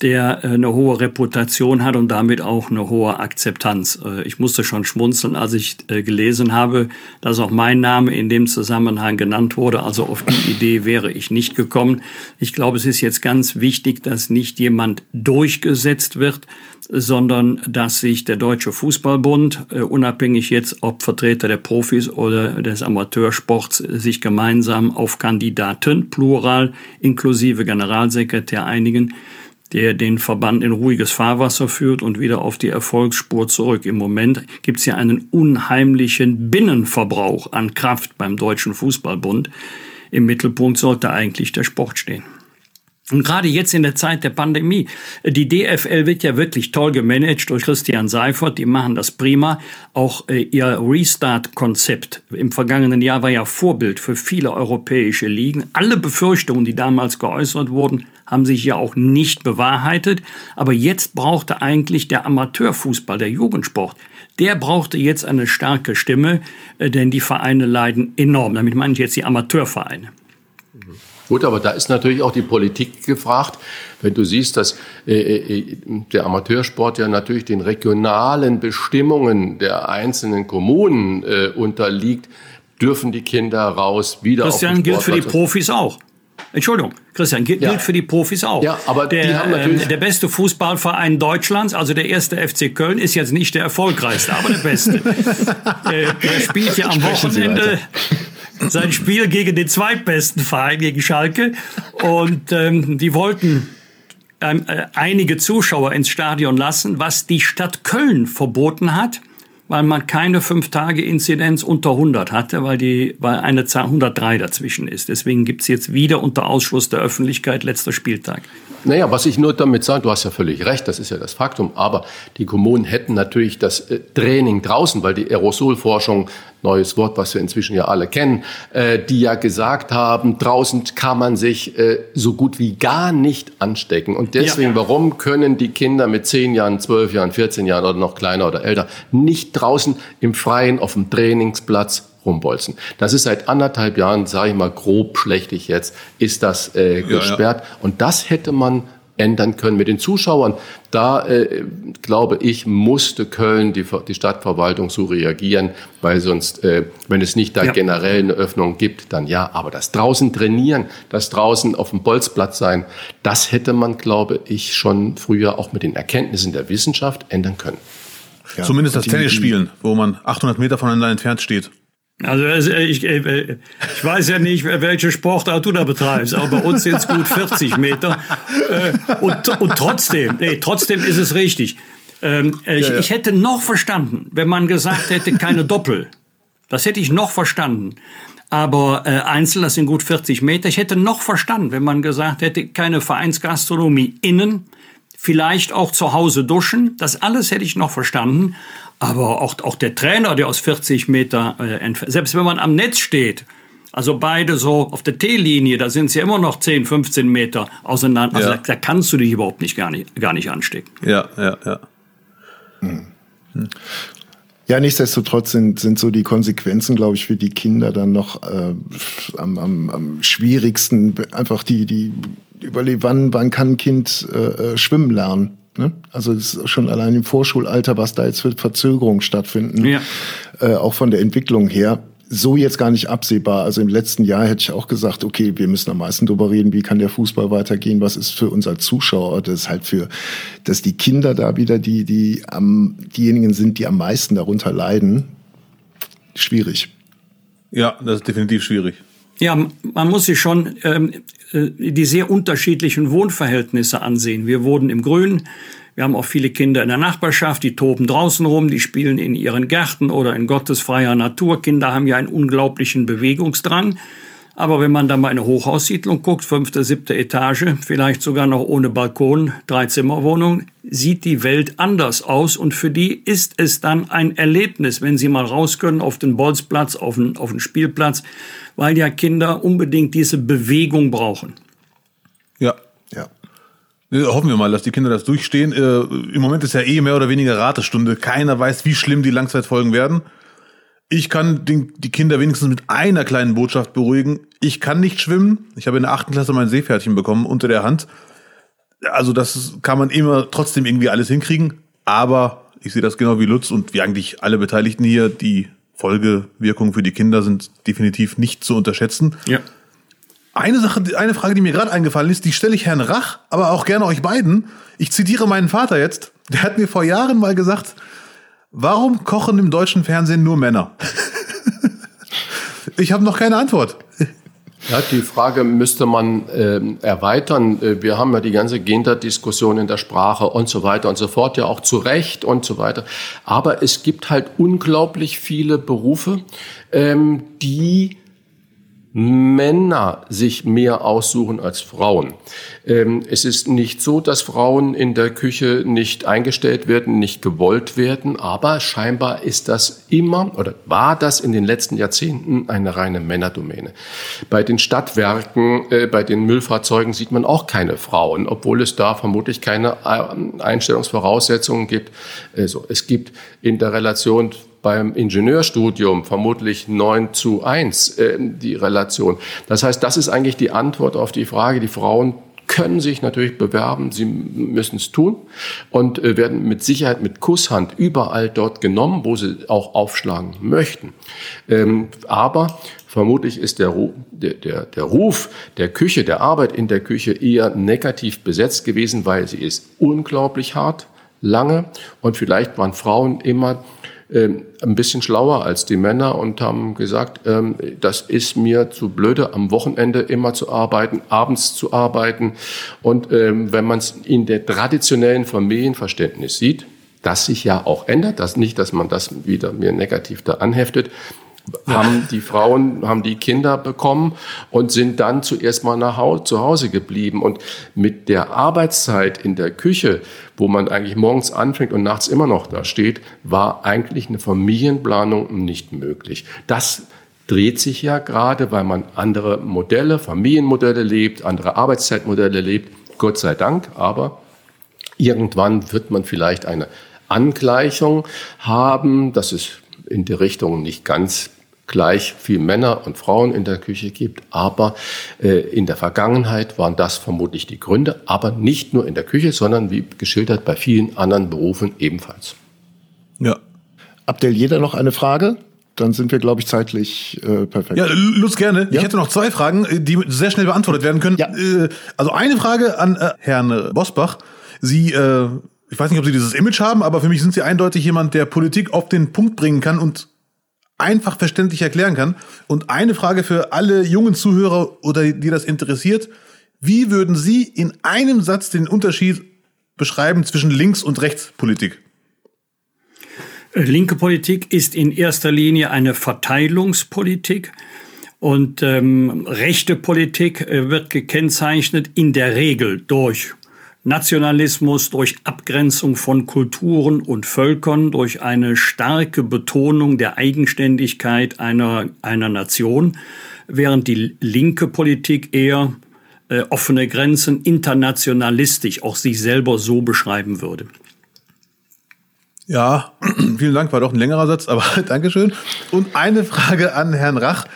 der äh, eine hohe Reputation hat und damit auch eine hohe Akzeptanz. Äh, ich musste schon schmunzeln, als ich gelesen habe, dass auch mein Name in dem Zusammenhang genannt wurde. Also auf die Idee wäre ich nicht gekommen. Ich glaube, es ist jetzt ganz wichtig, dass nicht jemand durchgesetzt wird, sondern dass sich der Deutsche Fußballbund, unabhängig jetzt ob Vertreter der Profis oder des Amateursports, sich gemeinsam auf Kandidaten, plural, inklusive Generalsekretär einigen, der den Verband in ruhiges Fahrwasser führt und wieder auf die Erfolgsspur zurück. Im Moment gibt es ja einen unheimlichen Binnenverbrauch an Kraft beim Deutschen Fußballbund. Im Mittelpunkt sollte eigentlich der Sport stehen. Und gerade jetzt in der Zeit der Pandemie, die DFL wird ja wirklich toll gemanagt durch Christian Seifert, die machen das prima. Auch äh, ihr Restart-Konzept im vergangenen Jahr war ja Vorbild für viele europäische Ligen. Alle Befürchtungen, die damals geäußert wurden, haben sich ja auch nicht bewahrheitet. Aber jetzt brauchte eigentlich der Amateurfußball, der Jugendsport, der brauchte jetzt eine starke Stimme, äh, denn die Vereine leiden enorm. Damit meine ich jetzt die Amateurvereine. Gut, aber da ist natürlich auch die Politik gefragt. Wenn du siehst, dass äh, äh, der Amateursport ja natürlich den regionalen Bestimmungen der einzelnen Kommunen äh, unterliegt, dürfen die Kinder raus wieder Christian, auf den gilt für die Profis auch. Entschuldigung, Christian, gilt Ja. für die Profis auch. Ja, aber der, die haben natürlich- ähm, der beste Fußballverein Deutschlands, also der erste FC Köln, ist jetzt nicht der erfolgreichste, aber der beste. (laughs) äh, der spielt ja am Wochenende sein Spiel gegen den zweitbesten Verein, gegen Schalke. Und ähm, die wollten ähm, äh, einige Zuschauer ins Stadion lassen, was die Stadt Köln verboten hat, weil man keine fünf Tage Inzidenz unter 100 hatte, weil die weil eine Zahl 103 dazwischen ist. Deswegen gibt's jetzt wieder unter Ausschluss der Öffentlichkeit letzter Spieltag. Naja, was ich nur damit sage, du hast ja völlig recht, das ist ja das Faktum, aber die Kommunen hätten natürlich das äh, Training draußen, weil die Aerosolforschung, neues Wort, was wir inzwischen ja alle kennen, äh, die ja gesagt haben, draußen kann man sich äh, so gut wie gar nicht anstecken. Und deswegen, Ja. warum können die Kinder mit 10 Jahren, 12 Jahren, 14 Jahren oder noch kleiner oder älter nicht draußen im Freien auf dem Trainingsplatz rumbolzen. Das ist seit anderthalb Jahren, sage ich mal grob schlechtig jetzt, ist das äh, ja. gesperrt. Und das hätte man ändern können mit den Zuschauern. Da, äh, glaube ich, musste Köln, die, die Stadtverwaltung, so reagieren, weil sonst, äh, wenn es nicht da Ja. generell eine Öffnung gibt, dann ja. Aber das draußen trainieren, das draußen auf dem Bolzplatz sein, das hätte man, glaube ich, schon früher auch mit den Erkenntnissen der Wissenschaft ändern können. Ja. Zumindest das Und die- Tennis spielen, wo man 800 Meter voneinander entfernt steht. Also äh, ich, äh, ich weiß ja nicht, welche Sportart du da betreibst, aber bei uns sind es gut 40 Meter. Äh, Und, und trotzdem, nee, trotzdem ist es richtig. Ähm, äh, Ich, ich hätte noch verstanden, wenn man gesagt hätte, keine Doppel. Das hätte ich noch verstanden. Aber äh, einzeln, das sind gut 40 Meter. Ich hätte noch verstanden, wenn man gesagt hätte, keine Vereinsgastronomie innen, vielleicht auch zu Hause duschen. Das alles hätte ich noch verstanden. Aber auch, auch der Trainer, der aus 40 Meter äh, entfernt, selbst wenn man am Netz steht, also beide so auf der T-Linie, da sind es ja immer noch 10, 15 Meter auseinander. Also Ja. da, da kannst du dich überhaupt nicht gar nicht, gar nicht anstecken. Ja, ja, ja. Ja, nichtsdestotrotz sind, sind so die Konsequenzen, glaube ich, für die Kinder dann noch äh, am, am, am schwierigsten. Einfach die, die überleben, wann, wann kann ein Kind äh, äh, schwimmen lernen. Ne? Also es ist schon allein im Vorschulalter, was da jetzt für Verzögerungen stattfinden, Ja. äh, auch von der Entwicklung her. So jetzt gar nicht absehbar. Also im letzten Jahr hätte ich auch gesagt, okay, wir müssen am meisten darüber reden, wie kann der Fußball weitergehen, was ist für uns als Zuschauer, das ist halt für, dass die Kinder da wieder die, die am, diejenigen sind, die am meisten darunter leiden. Schwierig. Ja, das ist definitiv schwierig. Ja, man muss sich schon ähm, äh, die sehr unterschiedlichen Wohnverhältnisse ansehen. Wir wohnen im Grün. Wir haben auch viele Kinder in der Nachbarschaft, die toben draußen rum, die spielen in ihren Gärten oder in gottesfreier Natur. Kinder haben ja einen unglaublichen Bewegungsdrang. Aber wenn man dann mal in eine Hochhaussiedlung guckt, fünfte, siebte Etage, vielleicht sogar noch ohne Balkon, Dreizimmerwohnung, sieht die Welt anders aus. Und für die ist es dann ein Erlebnis, wenn sie mal raus können auf den Bolzplatz, auf den, auf den Spielplatz, weil ja Kinder unbedingt diese Bewegung brauchen. Ja. Ja. Hoffen wir mal, dass die Kinder das durchstehen. Äh, Im Moment ist ja eh mehr oder weniger Ratestunde. Keiner weiß, wie schlimm die Langzeitfolgen werden. Ich kann den, die Kinder wenigstens mit einer kleinen Botschaft beruhigen. Ich kann nicht schwimmen. Ich habe in der achten Klasse mein Seepferdchen bekommen unter der Hand. Also das kann man immer trotzdem irgendwie alles hinkriegen. Aber ich sehe das genau wie Lutz und wie eigentlich alle Beteiligten hier. Die Folgewirkungen für die Kinder sind definitiv nicht zu unterschätzen. Ja. Eine Sache, eine Frage, die mir gerade eingefallen ist, die stelle ich Herrn Rach, aber auch gerne euch beiden. Ich zitiere meinen Vater jetzt. Der hat mir vor Jahren mal gesagt, warum kochen im deutschen Fernsehen nur Männer? (laughs) ich habe noch keine Antwort. Ja, die Frage müsste man ähm, erweitern. Äh, Wir haben ja die ganze Gender-Diskussion in der Sprache und so weiter und so fort, ja auch zu Recht und so weiter. Aber es gibt halt unglaublich viele Berufe, ähm, die Männer sich mehr aussuchen als Frauen. Ähm, es ist nicht so, dass Frauen in der Küche nicht eingestellt werden, nicht gewollt werden, aber scheinbar ist das immer oder war das in den letzten Jahrzehnten eine reine Männerdomäne. Bei den Stadtwerken, äh, bei den Müllfahrzeugen sieht man auch keine Frauen, obwohl es da vermutlich keine äh, Einstellungsvoraussetzungen gibt. Also es gibt in der Relation beim Ingenieurstudium vermutlich 9 zu 1 äh, die Relation. Das heißt, das ist eigentlich die Antwort auf die Frage, die Frauen können sich natürlich bewerben, sie müssen es tun und äh, werden mit Sicherheit mit Kusshand überall dort genommen, wo sie auch aufschlagen möchten. Ähm, aber vermutlich ist der, der, der, der Ruf der Küche, der Arbeit in der Küche eher negativ besetzt gewesen, weil sie ist unglaublich hart, lange und vielleicht waren Frauen immer ein bisschen schlauer als die Männer und haben gesagt, ähm, das ist mir zu blöde, am Wochenende immer zu arbeiten, abends zu arbeiten. Und ähm, wenn man es in der traditionellen Familienverständnis sieht, das sich ja auch ändert, das nicht, dass man das wieder mir negativ da anheftet, haben die Frauen, haben die Kinder bekommen und sind dann zuerst mal nach Hause, zu Hause geblieben. Und mit der Arbeitszeit in der Küche, wo man eigentlich morgens anfängt und nachts immer noch da steht, war eigentlich eine Familienplanung nicht möglich. Das dreht sich ja gerade, weil man andere Modelle, Familienmodelle lebt, andere Arbeitszeitmodelle lebt. Gott sei Dank, aber irgendwann wird man vielleicht eine Angleichung haben. Das ist in die Richtung nicht ganz gleich viel Männer und Frauen in der Küche gibt. Aber äh, in der Vergangenheit waren das vermutlich die Gründe, aber nicht nur in der Küche, sondern wie geschildert bei vielen anderen Berufen ebenfalls. Ja. Abdel, jeder noch eine Frage? Dann sind wir, glaube ich, zeitlich äh, perfekt. Ja, Lutz, gerne. Ja? Ich hätte noch zwei Fragen, äh, die sehr schnell beantwortet werden können. Ja. Äh, also eine Frage an äh, Herrn Bosbach. Sie, äh, ich weiß nicht, ob Sie dieses Image haben, aber für mich sind Sie eindeutig jemand, der Politik auf den Punkt bringen kann und einfach verständlich erklären kann. Und eine Frage für alle jungen Zuhörer oder die das interessiert. Wie würden Sie in einem Satz den Unterschied beschreiben zwischen Links- und Rechtspolitik? Äh, linke Politik ist in erster Linie eine Verteilungspolitik und ähm, rechte Politik äh, wird gekennzeichnet in der Regel durch Nationalismus durch Abgrenzung von Kulturen und Völkern, durch eine starke Betonung der Eigenständigkeit einer, einer Nation, während die linke Politik eher äh, offene Grenzen internationalistisch auch sich selber so beschreiben würde. Ja, (clears throat) vielen Dank, war doch ein längerer Satz, aber (laughs) Dankeschön. Und eine Frage an Herrn Rach.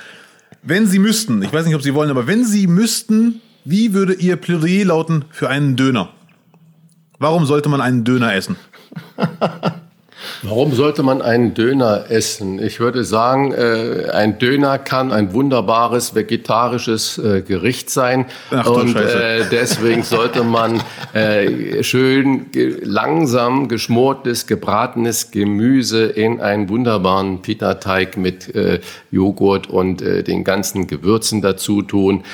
Wenn Sie müssten, ich weiß nicht, ob Sie wollen, aber wenn Sie müssten, wie würde Ihr Plädoyer lauten für einen Döner? Warum sollte man einen Döner essen? (laughs) Warum sollte man einen Döner essen? Ich würde sagen, äh, ein Döner kann ein wunderbares vegetarisches äh, Gericht sein. Ach, und äh, deswegen sollte man äh, schön ge langsam geschmortes, gebratenes Gemüse in einen wunderbaren Pita-Teig mit äh, Joghurt und äh, den ganzen Gewürzen dazu tun.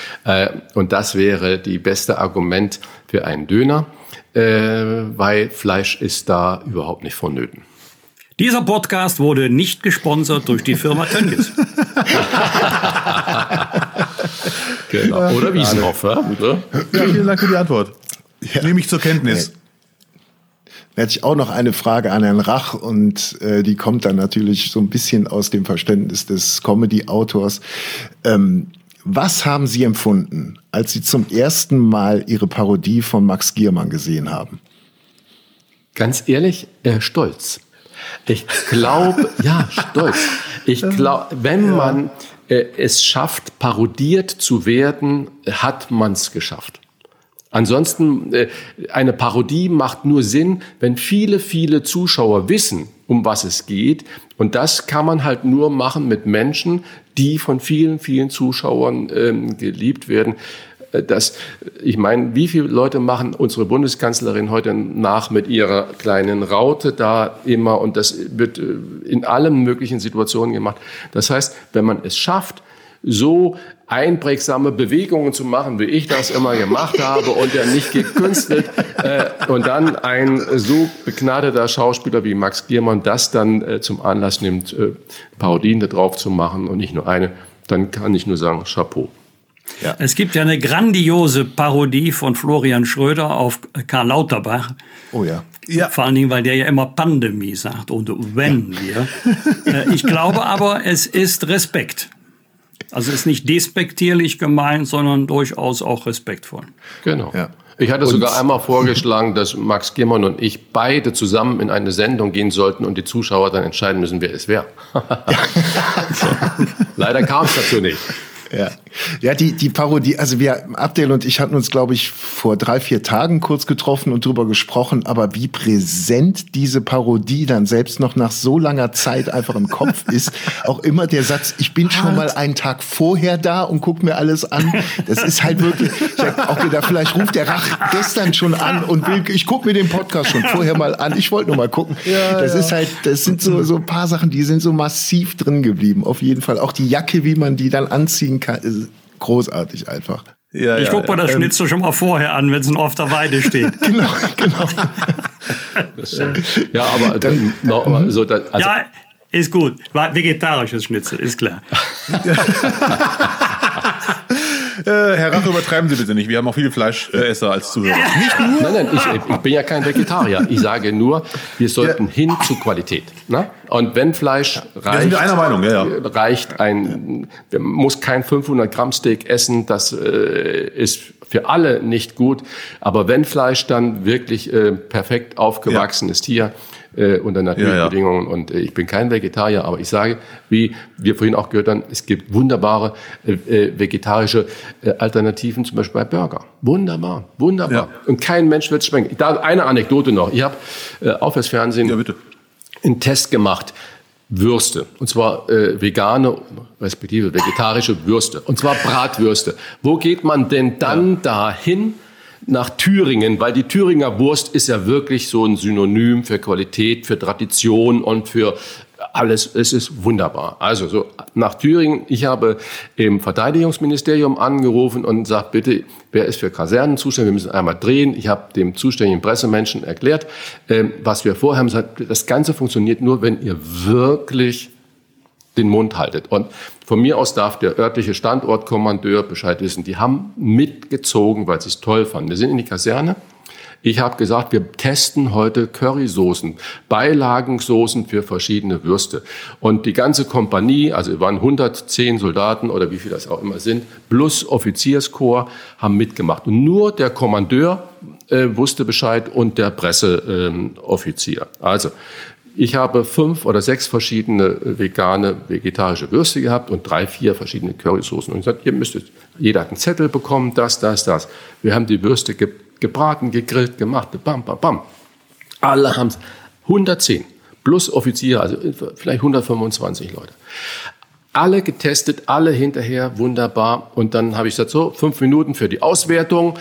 Und das wäre die beste Argument für einen Döner weil Fleisch ist da überhaupt nicht vonnöten. Dieser Podcast wurde nicht gesponsert durch die Firma Tönnies. (laughs) genau. Oder Wiesenhoff, ja? ja? Vielen Dank für die Antwort. Ja. Nehme ich zur Kenntnis. Da hätte ich auch noch eine Frage an Herrn Rach und äh, die kommt dann natürlich so ein bisschen aus dem Verständnis des Comedy-Autors. Ähm, was haben Sie empfunden, als Sie zum ersten Mal Ihre Parodie von Max Giermann gesehen haben? Ganz ehrlich, äh, stolz. Ich glaube, (laughs) ja, stolz. Ich glaube, wenn man äh, es schafft, parodiert zu werden, hat man es geschafft. Ansonsten, äh, eine Parodie macht nur Sinn, wenn viele, viele Zuschauer wissen, um was es geht. Und das kann man halt nur machen mit Menschen, die von vielen, vielen Zuschauern ähm, geliebt werden. Äh, das, ich meine, wie viele Leute machen unsere Bundeskanzlerin heute nach mit ihrer kleinen Raute da immer und das wird äh, in allen möglichen Situationen gemacht. Das heißt, wenn man es schafft, so einprägsame Bewegungen zu machen, wie ich das immer gemacht habe und ja nicht gekünstelt. Äh, und dann ein so begnadeter Schauspieler wie Max Giermann das dann äh, zum Anlass nimmt, äh, Parodien da drauf zu machen und nicht nur eine, dann kann ich nur sagen, Chapeau. Ja. Es gibt ja eine grandiose Parodie von Florian Schröder auf Karl Lauterbach. Oh ja. ja. Vor allen Dingen, weil der ja immer Pandemie sagt und wenn ja. wir. Äh, ich glaube aber, es ist Respekt. Also es ist nicht despektierlich gemeint, sondern durchaus auch respektvoll. Genau. Ja. Ich hatte und sogar einmal vorgeschlagen, dass Max Gimmern und ich beide zusammen in eine Sendung gehen sollten und die Zuschauer dann entscheiden müssen, wer es wäre. (laughs) (laughs) Leider kam es dazu nicht. Ja, ja die, die Parodie, also wir, Abdel und ich hatten uns, glaube ich, vor drei, vier Tagen kurz getroffen und drüber gesprochen, aber wie präsent diese Parodie dann selbst noch nach so langer Zeit einfach im Kopf (laughs) ist. Auch immer der Satz, ich bin schon mal einen Tag vorher da und guck mir alles an. Das ist halt wirklich, ich hab auch gedacht, vielleicht ruft der Rach gestern schon an und will, ich guck mir den Podcast schon vorher mal an. Ich wollte nur mal gucken. Ja, das ja. ist halt, das sind so, so ein paar Sachen, die sind so massiv drin geblieben. Auf jeden Fall. Auch die Jacke, wie man die dann anziehen kann, ist großartig einfach. Ja, ich ja, gucke mir das ähm, Schnitzel schon mal vorher an, wenn es noch auf der Weide steht. (laughs) genau, genau. ja, aber dann, noch, so, also, ja, ist gut. Vegetarisches Schnitzel, ist klar. (laughs) (laughs) Äh, Herr Rach, übertreiben Sie bitte nicht. Wir haben auch viele Fleischesser als Zuhörer. Nicht nur. Nein, nein, ich, ich, bin ja kein Vegetarier. Ich sage nur, wir sollten ja. hin zu Qualität. Ne? Und wenn Fleisch reicht, sind wir einer Meinung, ja, ja. reicht ein, man muss kein 500 Gramm Steak essen. Das äh, ist für alle nicht gut. Aber wenn Fleisch dann wirklich äh, perfekt aufgewachsen ja. Äh, unter natürlichen ja, ja. Bedingungen. Und äh, ich bin kein Vegetarier, aber ich sage, wie wir vorhin auch gehört haben, es gibt wunderbare äh, äh vegetarische äh, Alternativen, zum Beispiel bei Burger. Wunderbar, wunderbar. Ja. Und kein Mensch wird es schmecken. Da eine Anekdote noch. Ich habe äh, auf das Fernsehen einen Test gemacht. Würste. Und zwar äh, vegane, respektive vegetarische Würste. Und zwar Bratwürste. Wo geht man denn dann dahin? Nach Thüringen, weil die Thüringer Wurst ist ja wirklich so ein Synonym für Qualität, für Tradition und für alles, es ist wunderbar. Also so nach Thüringen, ich habe im Verteidigungsministerium angerufen und sagt, bitte, wer ist für Kasernen zuständig? Wir müssen einmal drehen. Ich habe dem zuständigen Pressemenschen erklärt, äh, was wir vorher haben. Das Ganze funktioniert nur, wenn ihr wirklich den Mund haltet. Und von mir aus darf der örtliche Standortkommandeur Bescheid wissen. Die haben mitgezogen, weil sie es toll fanden. Wir sind in die Kaserne. Ich habe gesagt, wir testen heute Currysoßen, Beilagensoßen für verschiedene Würste. Und die ganze Kompanie, also waren 110 Soldaten oder wie viel das auch immer sind, plus Offizierskorps haben mitgemacht. Und nur der Kommandeur äh, wusste Bescheid und der Presseoffizier. Ähm, also ich habe fünf oder sechs verschiedene vegane, vegetarische Würste gehabt und drei, vier verschiedene Currysoßen. Und gesagt, ihr müsstet, jeder hat einen Zettel bekommen, das, das, das. Wir haben die Würste ge gebraten, gegrillt, gemacht, bam, bam, bam. Alle haben es. 110 plus Offiziere, also vielleicht 125 Leute. Alle getestet, alle hinterher, wunderbar. Und dann habe ich gesagt, so, fünf Minuten für die Auswertung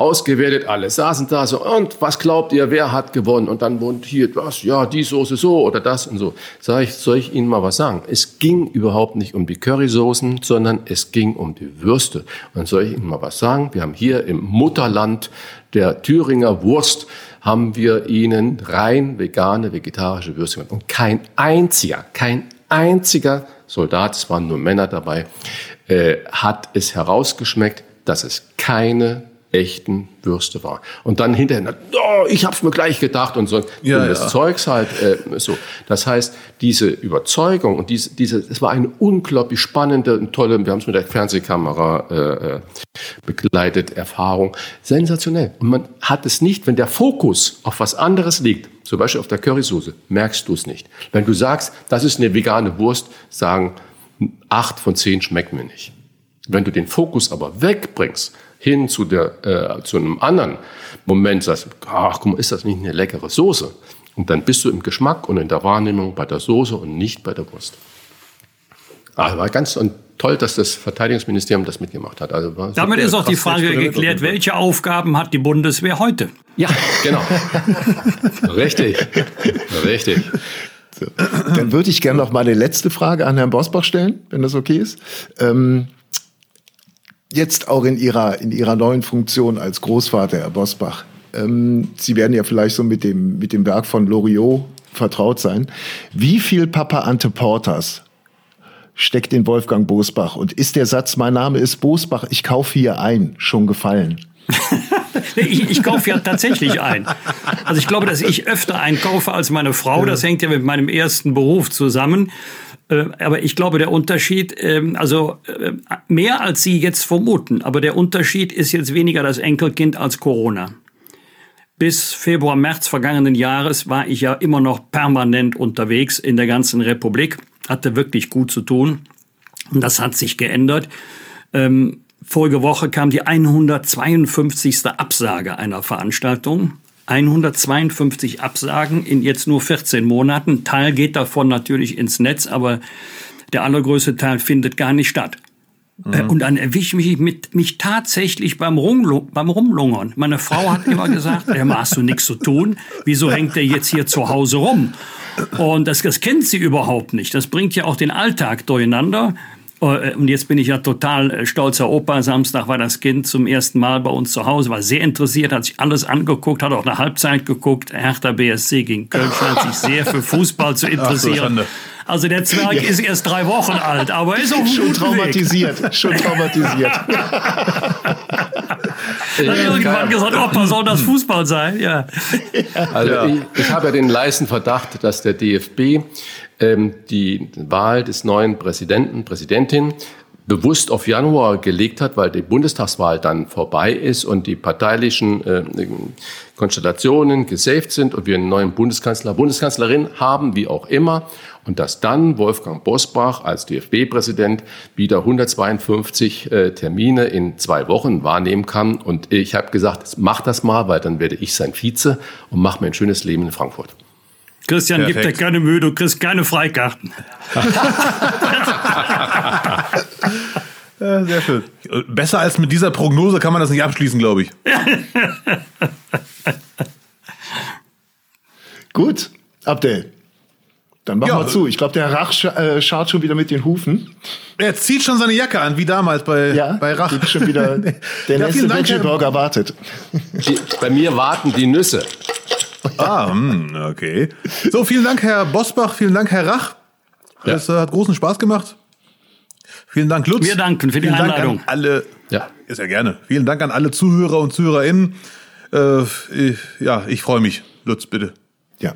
ausgewertet, alle saßen da so, und was glaubt ihr, wer hat gewonnen? Und dann wohnt hier, was, ja, die Soße so oder das und so. Sag ich, soll ich Ihnen mal was sagen? Es ging überhaupt nicht um die Currysoßen, sondern es ging um die Würste. Und soll ich Ihnen mal was sagen? Wir haben hier im Mutterland der Thüringer Wurst haben wir Ihnen rein vegane, vegetarische Würste gemacht. Und kein einziger, kein einziger Soldat, es waren nur Männer dabei, äh, hat es herausgeschmeckt, dass es keine echten Würste war. Und dann hinterher, oh, ich hab's mir gleich gedacht und so ja, das ja. Zeugs halt äh, so. Das heißt, diese Überzeugung und diese, diese, es war eine unglaublich spannende und tolle, wir haben es mit der Fernsehkamera äh, äh, begleitet, Erfahrung, sensationell. Und man hat es nicht, wenn der Fokus auf was anderes liegt, zum Beispiel auf der Currysoße, merkst du es nicht. Wenn du sagst, das ist eine vegane Wurst, sagen acht von zehn schmeckt mir nicht. Wenn du den Fokus aber wegbringst, hin zu, der, äh, zu einem anderen Moment sagst, ach guck mal, ist das nicht eine leckere Soße? Und dann bist du im Geschmack und in der Wahrnehmung bei der Soße und nicht bei der Wurst. Aber war ganz und toll, dass das Verteidigungsministerium das mitgemacht hat. Also Damit ist auch die Frage geklärt, welche Aufgaben hat die Bundeswehr heute? Ja, genau. (laughs) Richtig. Richtig. So. Dann würde ich gerne noch mal eine letzte Frage an Herrn Bosbach stellen, wenn das okay ist. Ähm, jetzt auch in Ihrer, in Ihrer neuen Funktion als Großvater, Herr Bosbach. Ähm, Sie werden ja vielleicht so mit dem, mit dem Werk von Loriot vertraut sein. Wie viel Papa Ante Porters steckt in Wolfgang Bosbach. Und ist der Satz, mein Name ist Bosbach, ich kaufe hier ein, schon gefallen? (laughs) ich, ich kaufe ja tatsächlich ein. Also ich glaube, dass ich öfter einkaufe als meine Frau. Das hängt ja mit meinem ersten Beruf zusammen. Äh, aber ich glaube, der Unterschied, ähm, also äh, mehr als Sie jetzt vermuten, aber der Unterschied ist jetzt weniger das Enkelkind als Corona. Bis Februar, März vergangenen Jahres war ich ja immer noch permanent unterwegs in der ganzen Republik, hatte wirklich gut zu tun. Und das hat sich geändert. Ähm, vorige Woche kam die 152. Absage einer Veranstaltung. 152 Absagen in jetzt nur 14 Monaten. Ein Teil geht davon natürlich ins Netz, aber der allergrößte Teil findet gar nicht statt. Mhm. Und dann erwische ich mich, mit, mich tatsächlich beim, Rumlu beim Rumlungern. Meine Frau hat immer gesagt, ja, hast du nichts zu tun? Wieso hängt der jetzt hier zu Hause rum? Und das, das kennt sie überhaupt nicht. Das bringt ja auch den Alltag durcheinander. Äh, und jetzt bin ich ja total äh, stolzer Opa. Samstag war das Kind zum ersten Mal bei uns zu Hause, war sehr interessiert, hat sich alles angeguckt, hat auch eine Halbzeit geguckt. Hertha BSC gegen Köln scheint sich sehr für Fußball zu (laughs) interessieren. So, also der Zwerg ja. ist erst drei Wochen alt, aber ist auch schon traumatisiert, Weg. schon traumatisiert. Hat irgendwann gesagt, Opa, soll das Fußball sein? Ja. Also ja. Ich, ich habe ja den leisen Verdacht, dass der DFB die Wahl des neuen Präsidenten, Präsidentin bewusst auf Januar gelegt hat, weil die Bundestagswahl dann vorbei ist und die parteilichen äh, Konstellationen gesaved sind und wir einen neuen Bundeskanzler, Bundeskanzlerin haben, wie auch immer. Und dass dann Wolfgang Bosbach als DFB-Präsident wieder 152 äh, Termine in zwei Wochen wahrnehmen kann. Und ich habe gesagt, mach das mal, weil dann werde ich sein Vize und mache mir ein schönes Leben in Frankfurt. Christian, Perfekt. gib dir keine Mühe, du kriegst keine Freikarten. (laughs) ja, sehr schön. Besser als mit dieser Prognose kann man das nicht abschließen, glaube ich. (laughs) Gut, Abdel. Dann machen ja. wir zu. Ich glaube, der Rach sch äh, schaut schon wieder mit den Hufen. Er zieht schon seine Jacke an, wie damals bei, ja, bei Rach. Schon wieder (laughs) der nächste Veggie-Burger wartet. bei mir warten die Nüsse. Ah, hm, okay. So, vielen Dank, Herr Bosbach, vielen Dank, Herr Rach. Ja. Das äh, hat großen Spaß gemacht. Vielen Dank, Lutz. Wir danken für die vielen Einladung. Dank an alle, ja. ist ja gerne. Vielen Dank an alle Zuhörer und ZuhörerInnen. Äh, ich, ja, ich freue mich. Lutz, bitte. Ja,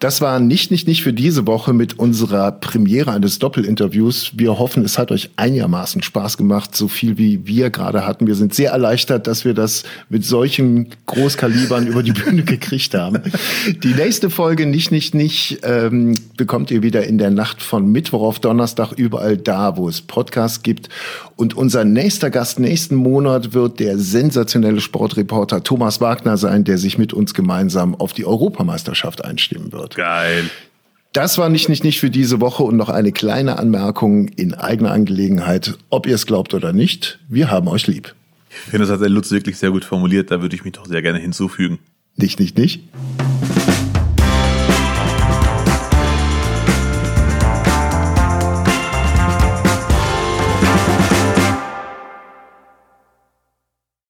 das war nicht, nicht, nicht für diese Woche mit unserer Premiere eines Doppelinterviews. Wir hoffen, es hat euch einigermaßen Spaß gemacht, so viel wie wir gerade hatten. Wir sind sehr erleichtert, dass wir das mit solchen Großkalibern (laughs) über die Bühne gekriegt haben. Die nächste Folge nicht, nicht, nicht ähm, bekommt ihr wieder in der Nacht von Mittwoch auf Donnerstag überall da, wo es Podcasts gibt. Und unser nächster Gast nächsten Monat wird der sensationelle Sportreporter Thomas Wagner sein, der sich mit uns gemeinsam auf die Europameisterschaft Mannschaft einstimmen wird. Geil. Das war nicht, nicht, nicht für diese Woche und noch eine kleine Anmerkung in eigener Angelegenheit, ob ihr es glaubt oder nicht. Wir haben euch lieb. Ich finde, das hat der Lutz wirklich sehr gut formuliert. Da würde ich mich doch sehr gerne hinzufügen. Nicht, nicht, nicht.